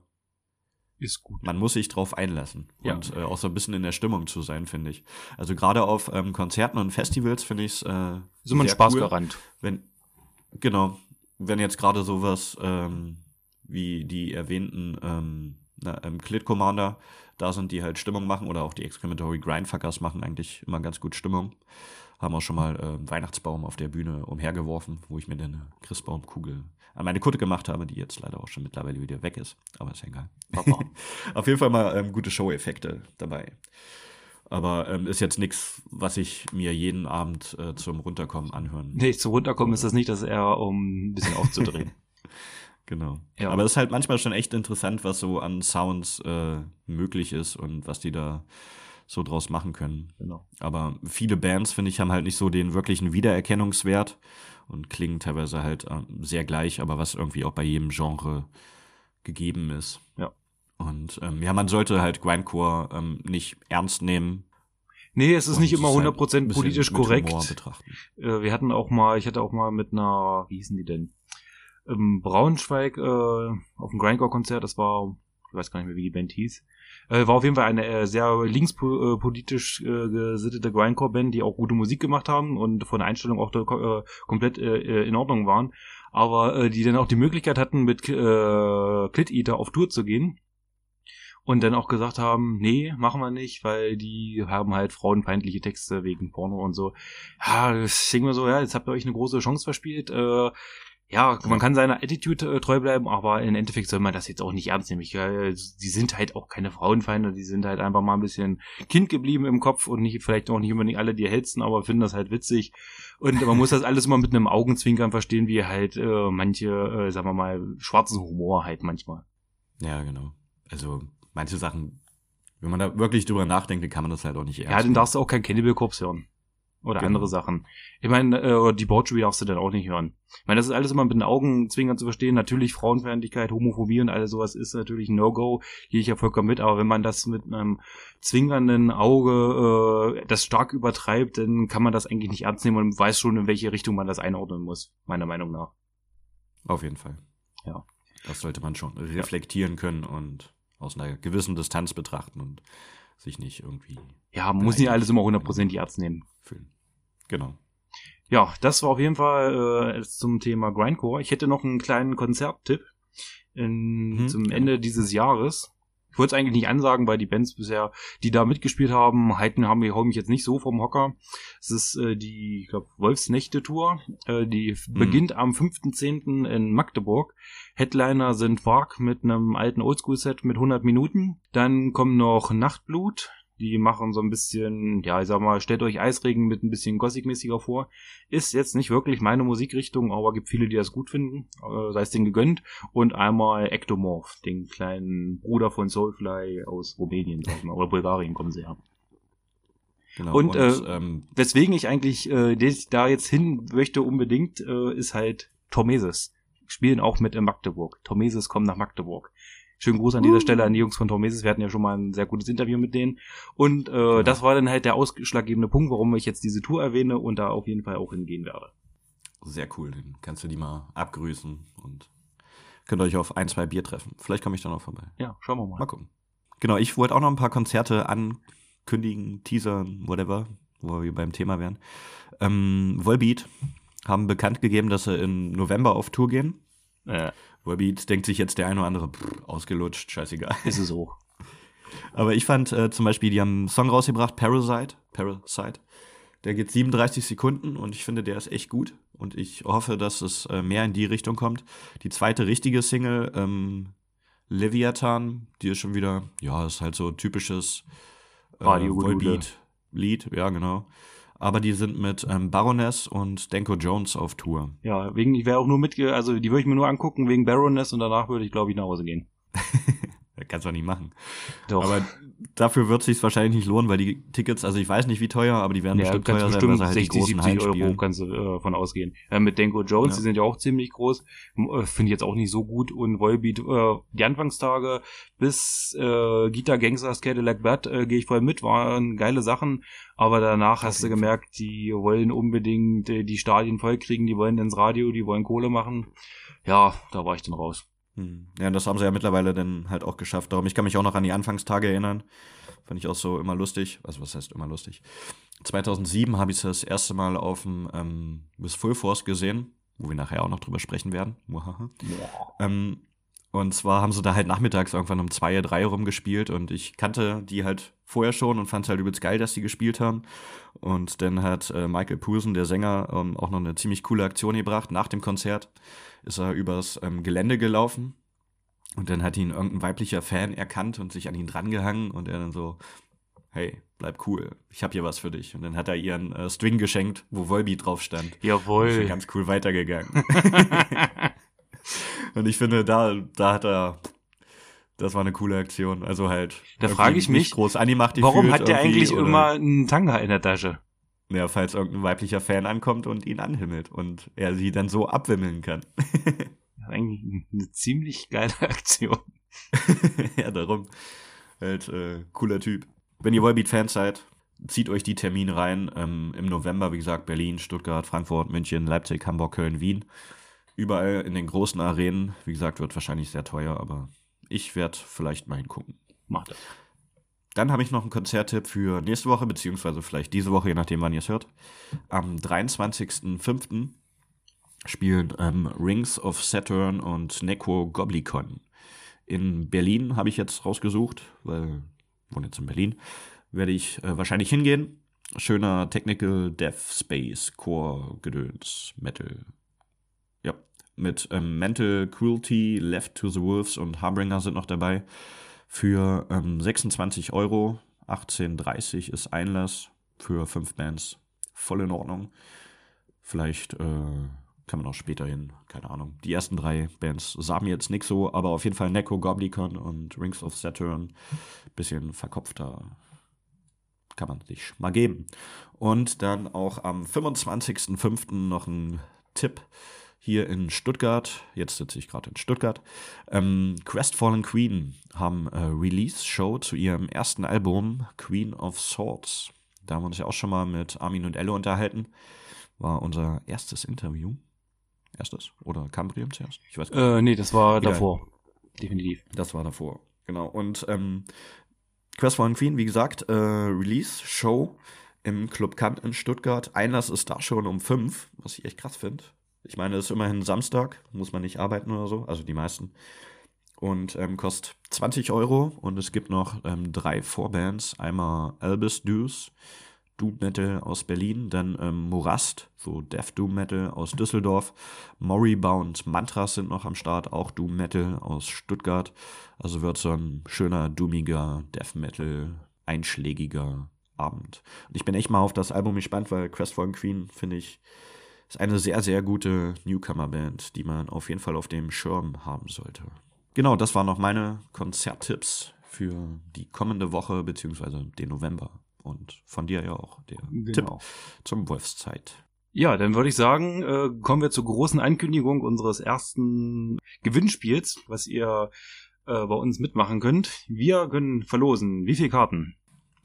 Ist gut. man muss sich drauf einlassen Ja. und äh, auch so ein bisschen in der Stimmung zu sein, finde ich. Also gerade auf ähm, Konzerten und Festivals finde ich es äh, Ist immer ein Spaßgarant. wenn genau, wenn jetzt gerade sowas ähm, wie die erwähnten ähm, na, ähm, Clit Commander da sind, die halt Stimmung machen oder auch die Exclamatory Grindfuckers machen eigentlich immer ganz gut Stimmung. Haben auch schon mal ähm, Weihnachtsbaum auf der Bühne umhergeworfen, wo ich mir dann eine Christbaumkugel an meine Kutte gemacht habe, die jetzt leider auch schon mittlerweile wieder weg ist. Aber ist ja egal. auf jeden Fall mal ähm, gute Show-Effekte dabei. Aber ähm, ist jetzt nichts, was ich mir jeden Abend äh, zum Runterkommen anhören Nee, zum Runterkommen ist das nicht, das ist eher, um ein bisschen aufzudrehen. Genau. Ja. Aber es ist halt manchmal schon echt interessant, was so an Sounds äh, möglich ist und was die da so draus machen können. genau. Aber viele Bands, finde ich, haben halt nicht so den wirklichen Wiedererkennungswert und klingen teilweise halt ähm, sehr gleich, aber was irgendwie auch bei jedem Genre gegeben ist. Ja. Und ähm, ja, man sollte halt Grindcore ähm, nicht ernst nehmen. Nee, es ist nicht immer es halt 100% ein bisschen politisch korrekt. Äh, wir hatten auch mal, ich hatte auch mal mit einer, wie hießen die denn? Im Braunschweig äh, auf dem Grindcore-Konzert, das war, ich weiß gar nicht mehr, wie die Band hieß. Äh, war auf jeden Fall eine äh, sehr linkspolitisch äh, gesittete Grindcore-Band, die auch gute Musik gemacht haben und von der Einstellung auch äh, komplett äh, in Ordnung waren. Aber äh, die dann auch die Möglichkeit hatten, mit äh, Clit Eater auf Tour zu gehen. Und dann auch gesagt haben, nee, machen wir nicht, weil die haben halt frauenfeindliche Texte wegen Porno und so. Ja, das denken wir so, ja, jetzt habt ihr euch eine große Chance verspielt. Äh, ja, man kann seiner Attitude äh, treu bleiben, aber im Endeffekt soll man das jetzt auch nicht ernst nehmen. Ich, äh, die sind halt auch keine Frauenfeinde, die sind halt einfach mal ein bisschen Kind geblieben im Kopf und nicht vielleicht auch nicht unbedingt alle die hellsten, aber finden das halt witzig. Und man muss das alles immer mit einem Augenzwinkern verstehen, wie halt äh, manche, äh, sagen wir mal, schwarzen Humor halt manchmal. Ja, genau. Also manche Sachen, wenn man da wirklich drüber nachdenkt, dann kann man das halt auch nicht ernst Ja, dann nehmen. darfst du auch kein Cannibal Corpse hören. Oder Genau. andere Sachen. Ich meine, äh, die Debauchery darfst du dann auch nicht hören. Ich meine, das ist alles immer mit den Augenzwinkern zu verstehen. Natürlich Frauenfeindlichkeit, Homophobie und alles sowas ist natürlich No-Go. Gehe ich ja vollkommen mit. Aber wenn man das mit einem zwingernden Auge äh, das stark übertreibt, dann kann man das eigentlich nicht ernst nehmen und weiß schon, in welche Richtung man das einordnen muss. Meiner Meinung nach. Auf jeden Fall. Ja. Das sollte man schon reflektieren können und aus einer gewissen Distanz betrachten und sich nicht irgendwie Ja, man muss nicht alles immer hundertprozentig ernst nehmen. Fühlen. Genau. Ja, das war auf jeden Fall äh, zum Thema Grindcore. Ich hätte noch einen kleinen Konzerttipp in, Mhm, zum genau. Ende dieses Jahres. Ich wollte es eigentlich nicht ansagen, weil die Bands bisher, die da mitgespielt haben, halten, haben wir mich jetzt nicht so vom Hocker. Es ist äh, die, ich glaube, Wolfsnächte-Tour. Äh, die Mhm. beginnt am 5.10. in Magdeburg. Headliner sind Varg mit einem alten Oldschool-Set mit 100 Minuten. Dann kommen noch Nachtblut, Die machen so ein bisschen, ja, ich sag mal, stellt euch Eisregen mit ein bisschen Gothic-mäßiger vor. Ist jetzt nicht wirklich meine Musikrichtung, aber gibt viele, die das gut finden. Äh, sei es den gegönnt. Und einmal Ectomorph, den kleinen Bruder von Soulfly aus Rumänien, sag ich mal, oder Bulgarien kommen sie her. Genau, und, und äh, ähm, weswegen ich eigentlich äh, da jetzt hin möchte unbedingt, äh, ist halt Tormeses. Spielen auch mit in Magdeburg. Tormeses kommen nach Magdeburg. Schönen Gruß an dieser uh. Stelle an die Jungs von Tormeses. Wir hatten ja schon mal ein sehr gutes Interview mit denen. Und äh, ja. das war dann halt der ausschlaggebende Punkt, warum ich jetzt diese Tour erwähne und da auf jeden Fall auch hingehen werde. Sehr cool. Dann kannst du die mal abgrüßen und könnt euch auf ein, zwei Bier treffen. Vielleicht komme ich dann auch vorbei. Ja, schauen wir mal. Mal gucken. Genau, ich wollte auch noch ein paar Konzerte ankündigen, teasern, whatever, wo wir beim Thema wären. Ähm, Volbeat haben bekannt gegeben, dass sie im November auf Tour gehen. Ja. Volbeat denkt sich jetzt der eine oder andere, pff, ausgelutscht, scheißegal. Ist es auch. Aber ich fand äh, zum Beispiel, die haben einen Song rausgebracht, Parasite. Parasite. Der geht 37 Sekunden und ich finde, der ist echt gut. Und ich hoffe, dass es äh, mehr in die Richtung kommt. Die zweite richtige Single, ähm, Leviathan, die ist schon wieder, ja, ist halt so typisches äh, Volbeat-Lied, ja, genau. Aber die sind mit ähm, Baroness und Denko Jones auf Tour. Ja, wegen, ich wäre auch nur mitge, also die würde ich mir nur angucken wegen Baroness und danach würde ich, glaube ich, nach Hause gehen. kannst du auch nicht machen. Doch. Aber dafür wird es sich wahrscheinlich nicht lohnen, weil die Tickets, also ich weiß nicht wie teuer, aber die werden ja, bestimmt teuer bestimmt sein, weil halt 60, die großen 70 Euro kannst du äh, von ausgehen. Äh, mit Denko Jones, ja. die sind ja auch ziemlich groß, äh, finde ich jetzt auch nicht so gut und Volbeat, äh, die Anfangstage bis äh, Gita Gangsters Cadillac Bad äh, gehe ich voll mit, waren geile Sachen, aber danach hast du gemerkt, die wollen unbedingt äh, die Stadien voll kriegen, die wollen ins Radio, die wollen Kohle machen. Ja, da war ich dann raus. Hm. Ja, das haben sie ja mittlerweile dann halt auch geschafft. Darum, ich kann mich auch noch an die Anfangstage erinnern. Fand ich auch so immer lustig. Also, was heißt immer lustig? 2007 habe ich das erste Mal auf dem ähm, Miss Full Force gesehen, wo wir nachher auch noch drüber sprechen werden. Ja. Ähm, und zwar haben sie da halt nachmittags irgendwann um zwei, drei rumgespielt und ich kannte die halt vorher schon und fand es halt übelst geil, dass die gespielt haben. Und dann hat äh, Michael Poulsen, der Sänger, ähm, auch noch eine ziemlich coole Aktion gebracht. Nach dem Konzert ist er übers ähm, Gelände gelaufen und dann hat ihn irgendein weiblicher Fan erkannt und sich an ihn drangehangen und er dann so, hey, bleib cool, ich hab hier was für dich. Und dann hat er ihren äh, String geschenkt, wo Volby drauf stand. Jawohl. Und ist ganz cool weitergegangen. Und ich finde, da, da hat er, das war eine coole Aktion. Also halt. Da frage ich mich, groß animacht warum hat der eigentlich oder, immer einen Tanga in der Tasche? Ja, falls irgendein weiblicher Fan ankommt und ihn anhimmelt und er sie dann so abwimmeln kann. eigentlich eine ziemlich geile Aktion. ja, darum. Halt, äh, cooler Typ. Wenn ihr Volbeat-Fans seid, zieht euch die Termine rein. Ähm, Im November, wie gesagt, Berlin, Stuttgart, Frankfurt, München, Leipzig, Hamburg, Köln, Wien überall in den großen Arenen. Wie gesagt, wird wahrscheinlich sehr teuer, aber ich werde vielleicht mal hingucken. Macht das. Dann habe ich noch einen Konzerttipp für nächste Woche, beziehungsweise vielleicht diese Woche, je nachdem, wann ihr es hört. Am 23.05. spielen ähm, Rings of Saturn und Neko Goblikon. In Berlin habe ich jetzt rausgesucht, weil ich wohne jetzt in Berlin, werde ich äh, wahrscheinlich hingehen. Schöner Technical Death Space Core Gedöns Metal mit ähm, Mental Cruelty, Left to the Wolves und Harbinger sind noch dabei. Für ähm, 26 Euro, 18,30 ist Einlass für fünf Bands. Voll in Ordnung. Vielleicht äh, kann man auch später hin, keine Ahnung. Die ersten drei Bands sagen mir jetzt nicht so, aber auf jeden Fall Neko, Goblikon und Rings of Saturn. Bisschen verkopfter kann man sich mal geben. Und dann auch am 25.05. noch ein Tipp hier in Stuttgart, jetzt sitze ich gerade in Stuttgart, ähm, Crestfallen Queen haben äh, Release-Show zu ihrem ersten Album Queen of Swords. Da haben wir uns ja auch schon mal mit Armin und Elle unterhalten. War unser erstes Interview. Erstes? Oder Cambrium zuerst? Ich weiß gar nicht. Äh, nee, das war Egal. davor. Definitiv. Das war davor. Genau. Und ähm, Crestfallen Queen, wie gesagt, äh, Release-Show im Club Kant in Stuttgart. Einlass ist da schon um fünf, was ich echt krass finde. Ich meine, es ist immerhin Samstag, muss man nicht arbeiten oder so, also die meisten. Und ähm, kostet 20 Euro und es gibt noch ähm, drei Vorbands. Einmal Albus Deuce, Doom Metal aus Berlin, dann ähm, Morast, so Death Doom Metal aus Düsseldorf, Moribund Mantras sind noch am Start, auch Doom Metal aus Stuttgart. Also wird so ein schöner, doomiger Death Metal einschlägiger Abend. Und ich bin echt mal auf das Album gespannt, weil Crestfallen Queen, finde ich, ist eine sehr, sehr gute Newcomer-Band, die man auf jeden Fall auf dem Schirm haben sollte. Genau, das waren noch meine Konzerttipps für die kommende Woche beziehungsweise den November. Und von dir ja auch der genau. Tipp zum Wolfszeit. Ja, dann würde ich sagen, äh, kommen wir zur großen Ankündigung unseres ersten Gewinnspiels, was ihr äh, bei uns mitmachen könnt. Wir können verlosen. Wie viele Karten?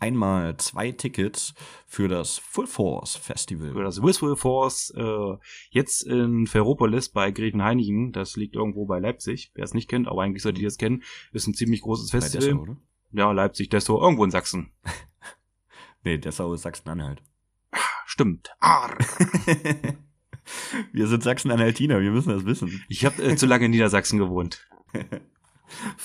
Einmal zwei Tickets für das Full Force Festival. Für das Full Force, äh, jetzt in Ferropolis bei Grevenhainichen. Das liegt irgendwo bei Leipzig. Wer es nicht kennt, aber eigentlich sollte ihr es kennen, ist ein ziemlich großes Festival. Dessau, oder? Ja, Leipzig, Dessau, irgendwo in Sachsen. nee, Dessau ist Sachsen-Anhalt. Stimmt. Arr. wir sind Sachsen-Anhaltiner, wir müssen das wissen. Ich habe äh, zu lange in Niedersachsen gewohnt.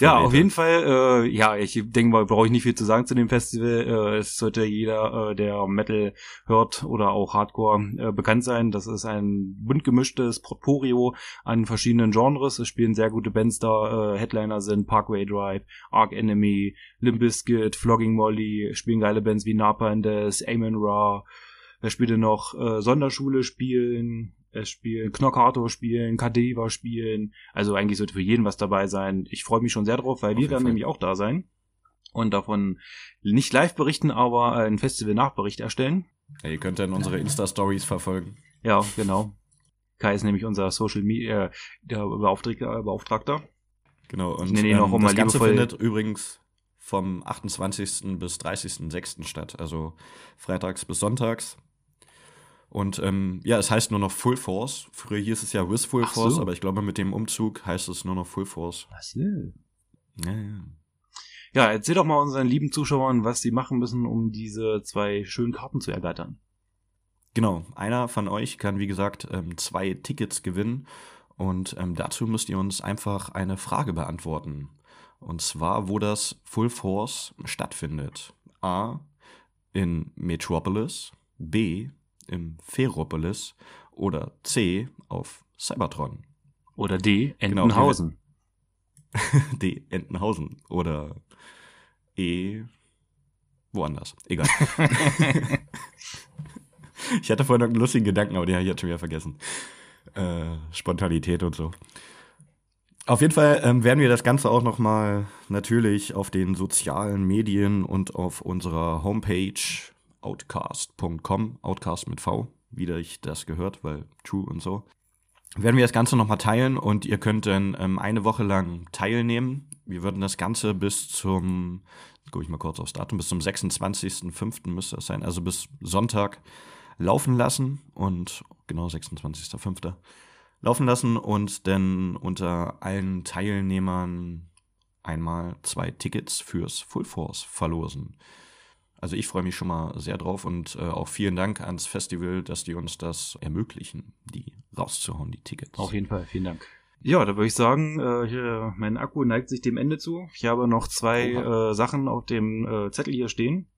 Ja, auf jeden Fall. Äh, ja, ich denke mal, brauche ich nicht viel zu sagen zu dem Festival. Äh, es sollte jeder, äh, der Metal hört oder auch Hardcore äh, bekannt sein. Das ist ein bunt gemischtes Portfolio an verschiedenen Genres. Es spielen sehr gute Bands da. Äh, Headliner sind Parkway Drive, Arc Enemy, Limp Bizkit, Flogging Molly. Spielen geile Bands wie Napa and Death, Amen Ra. Wer spielte noch? Äh, Sonderschule spielen spielen, Knockato spielen, Kadeva spielen. Also eigentlich sollte für jeden was dabei sein. Ich freue mich schon sehr drauf, weil Auf wir werden Fall. nämlich auch da sein und davon nicht live berichten, aber ein Festival-Nachbericht erstellen. Ja, ihr könnt dann unsere Insta-Stories verfolgen. Ja, genau. Kai ist nämlich unser Social Media, äh, der Beauftragter. Beauftragter. Genau, und ich ähm, auch das Ganze findet übrigens vom 28. bis 30.06. statt, also freitags bis sonntags. Und ähm, ja, es heißt nur noch Full Force. Früher hieß es ja With Full Ach Force, so. aber ich glaube, mit dem Umzug heißt es nur noch Full Force. Ach so. Ja, ja. Ja, erzähl doch mal unseren lieben Zuschauern, was sie machen müssen, um diese zwei schönen Karten zu ergattern. Genau, einer von euch kann, wie gesagt, ähm, zwei Tickets gewinnen. Und ähm, dazu müsst ihr uns einfach eine Frage beantworten. Und zwar, wo das Full Force stattfindet. A. In Metropolis. B im Ferropolis oder C auf Cybertron. Oder D, genau, Entenhausen. Genau, D, Entenhausen. Oder E, woanders. Egal. ich hatte vorhin noch einen lustigen Gedanken, aber den habe ich jetzt schon wieder vergessen. Äh, Spontanität und so. Auf jeden Fall ähm, werden wir das Ganze auch nochmal natürlich auf den sozialen Medien und auf unserer Homepage outcast.com, outcast mit V, wie ich das gehört, weil True und so. Werden wir das Ganze nochmal teilen und ihr könnt dann ähm, eine Woche lang teilnehmen. Wir würden das Ganze bis zum, gucke ich mal kurz aufs Datum, bis zum 26.05. müsste das sein, also bis Sonntag laufen lassen und genau 26.05. laufen lassen und dann unter allen Teilnehmern einmal zwei Tickets fürs Full Force verlosen. Also ich freue mich schon mal sehr drauf und äh, auch vielen Dank ans Festival, dass die uns das ermöglichen, die rauszuhauen, die Tickets. Auf jeden Fall, vielen Dank. Ja, da würde ich sagen, äh, hier, mein Akku neigt sich dem Ende zu. Ich habe noch zwei äh, Sachen auf dem äh, Zettel hier stehen.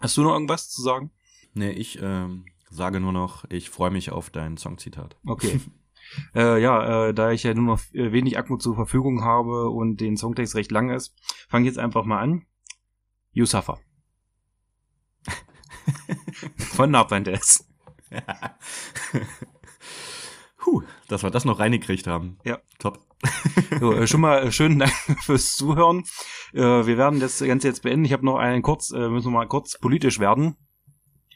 Hast du noch irgendwas zu sagen? Nee, ich äh, sage nur noch, ich freue mich auf dein Songzitat. Okay. äh, ja, äh, da ich ja nur noch äh, wenig Akku zur Verfügung habe und den Songtext recht lang ist, fange ich jetzt einfach mal an. You suffer. Von Naplandes. Ja. Puh, dass wir das noch reingekriegt haben. Ja. Top. so, äh, schon mal äh, schönen Dank fürs Zuhören. Äh, wir werden das Ganze jetzt beenden. Ich habe noch einen kurz, äh, müssen wir mal kurz politisch werden.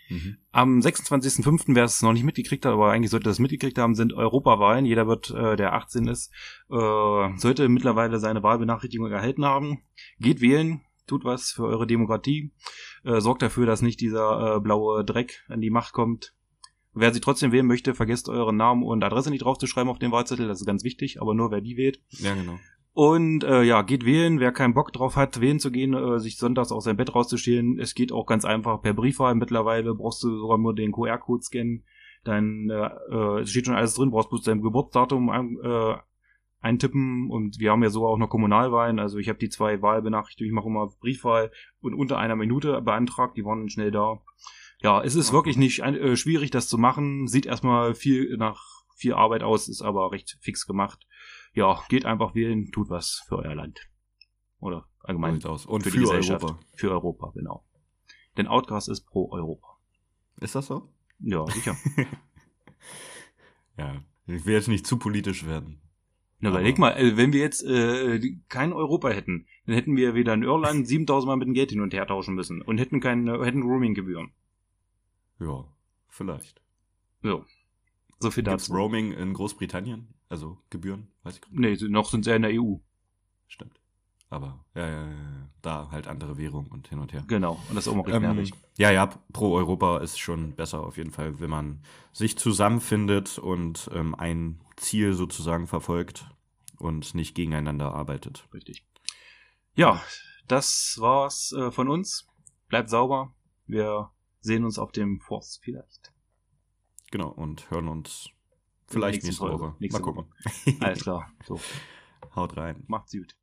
Mhm. Am 26.05., wer es noch nicht mitgekriegt hat, aber eigentlich sollte das mitgekriegt haben, sind Europawahlen. Jeder wird, äh, der 18 ist, äh, sollte mittlerweile seine Wahlbenachrichtigung erhalten haben. Geht wählen, tut was für eure Demokratie, äh, sorgt dafür, dass nicht dieser äh, blaue Dreck an die Macht kommt. Wer sie trotzdem wählen möchte, vergesst euren Namen und Adresse nicht draufzuschreiben auf den Wahlzettel, das ist ganz wichtig, aber nur wer die wählt. Ja, genau. Und äh, ja, geht wählen. Wer keinen Bock drauf hat, wählen zu gehen, äh, sich sonntags aus seinem Bett rauszustehlen, es geht auch ganz einfach per Briefwahl. Mittlerweile brauchst du sogar nur den QR-Code scannen. Dein, äh, äh, es steht schon alles drin, brauchst bloß dein Geburtsdatum äh, eintippen und wir haben ja so auch noch Kommunalwahlen. Also ich habe die zwei Wahlbenachrichtigungen, ich mache immer Briefwahl und unter einer Minute beantragt, die waren schnell da. Ja, es ist okay. wirklich nicht äh, schwierig, das zu machen. Sieht erstmal viel nach viel Arbeit aus, ist aber recht fix gemacht. Ja, geht einfach wählen, tut was für euer Land. Oder allgemein aus. Und für, für Europa. Für Europa, genau. Denn Outcast ist pro Europa. Ist das so? Ja, sicher. ja, ich will jetzt nicht zu politisch werden. Na, überleg mal, äh, wenn wir jetzt äh, kein Europa hätten, dann hätten wir wieder in Irland 7000 Mal mit dem Geld hin und her tauschen müssen und hätten keine, hätten Roaming-Gebühren. Ja, vielleicht. Ja. So viel Gibt's dazu. Roaming in Großbritannien? Also Gebühren? Weiß ich gar Nee, nicht. noch sind sie ja in der EU. Stimmt. Aber ja, ja, ja, da halt andere Währung und hin und her. Genau. Und das ist auch Ähm, nervig. ja, ja, pro Europa ist schon besser auf jeden Fall, wenn man sich zusammenfindet und ähm, ein Ziel sozusagen verfolgt und nicht gegeneinander arbeitet. Richtig. Ja, das war's äh, von uns. Bleibt sauber. Wir sehen uns auf dem Forst vielleicht. Genau, und hören uns vielleicht Nächste nächste Folge. Woche. Nächste Mal gucken. Alles klar. So, Haut rein. macht's gut.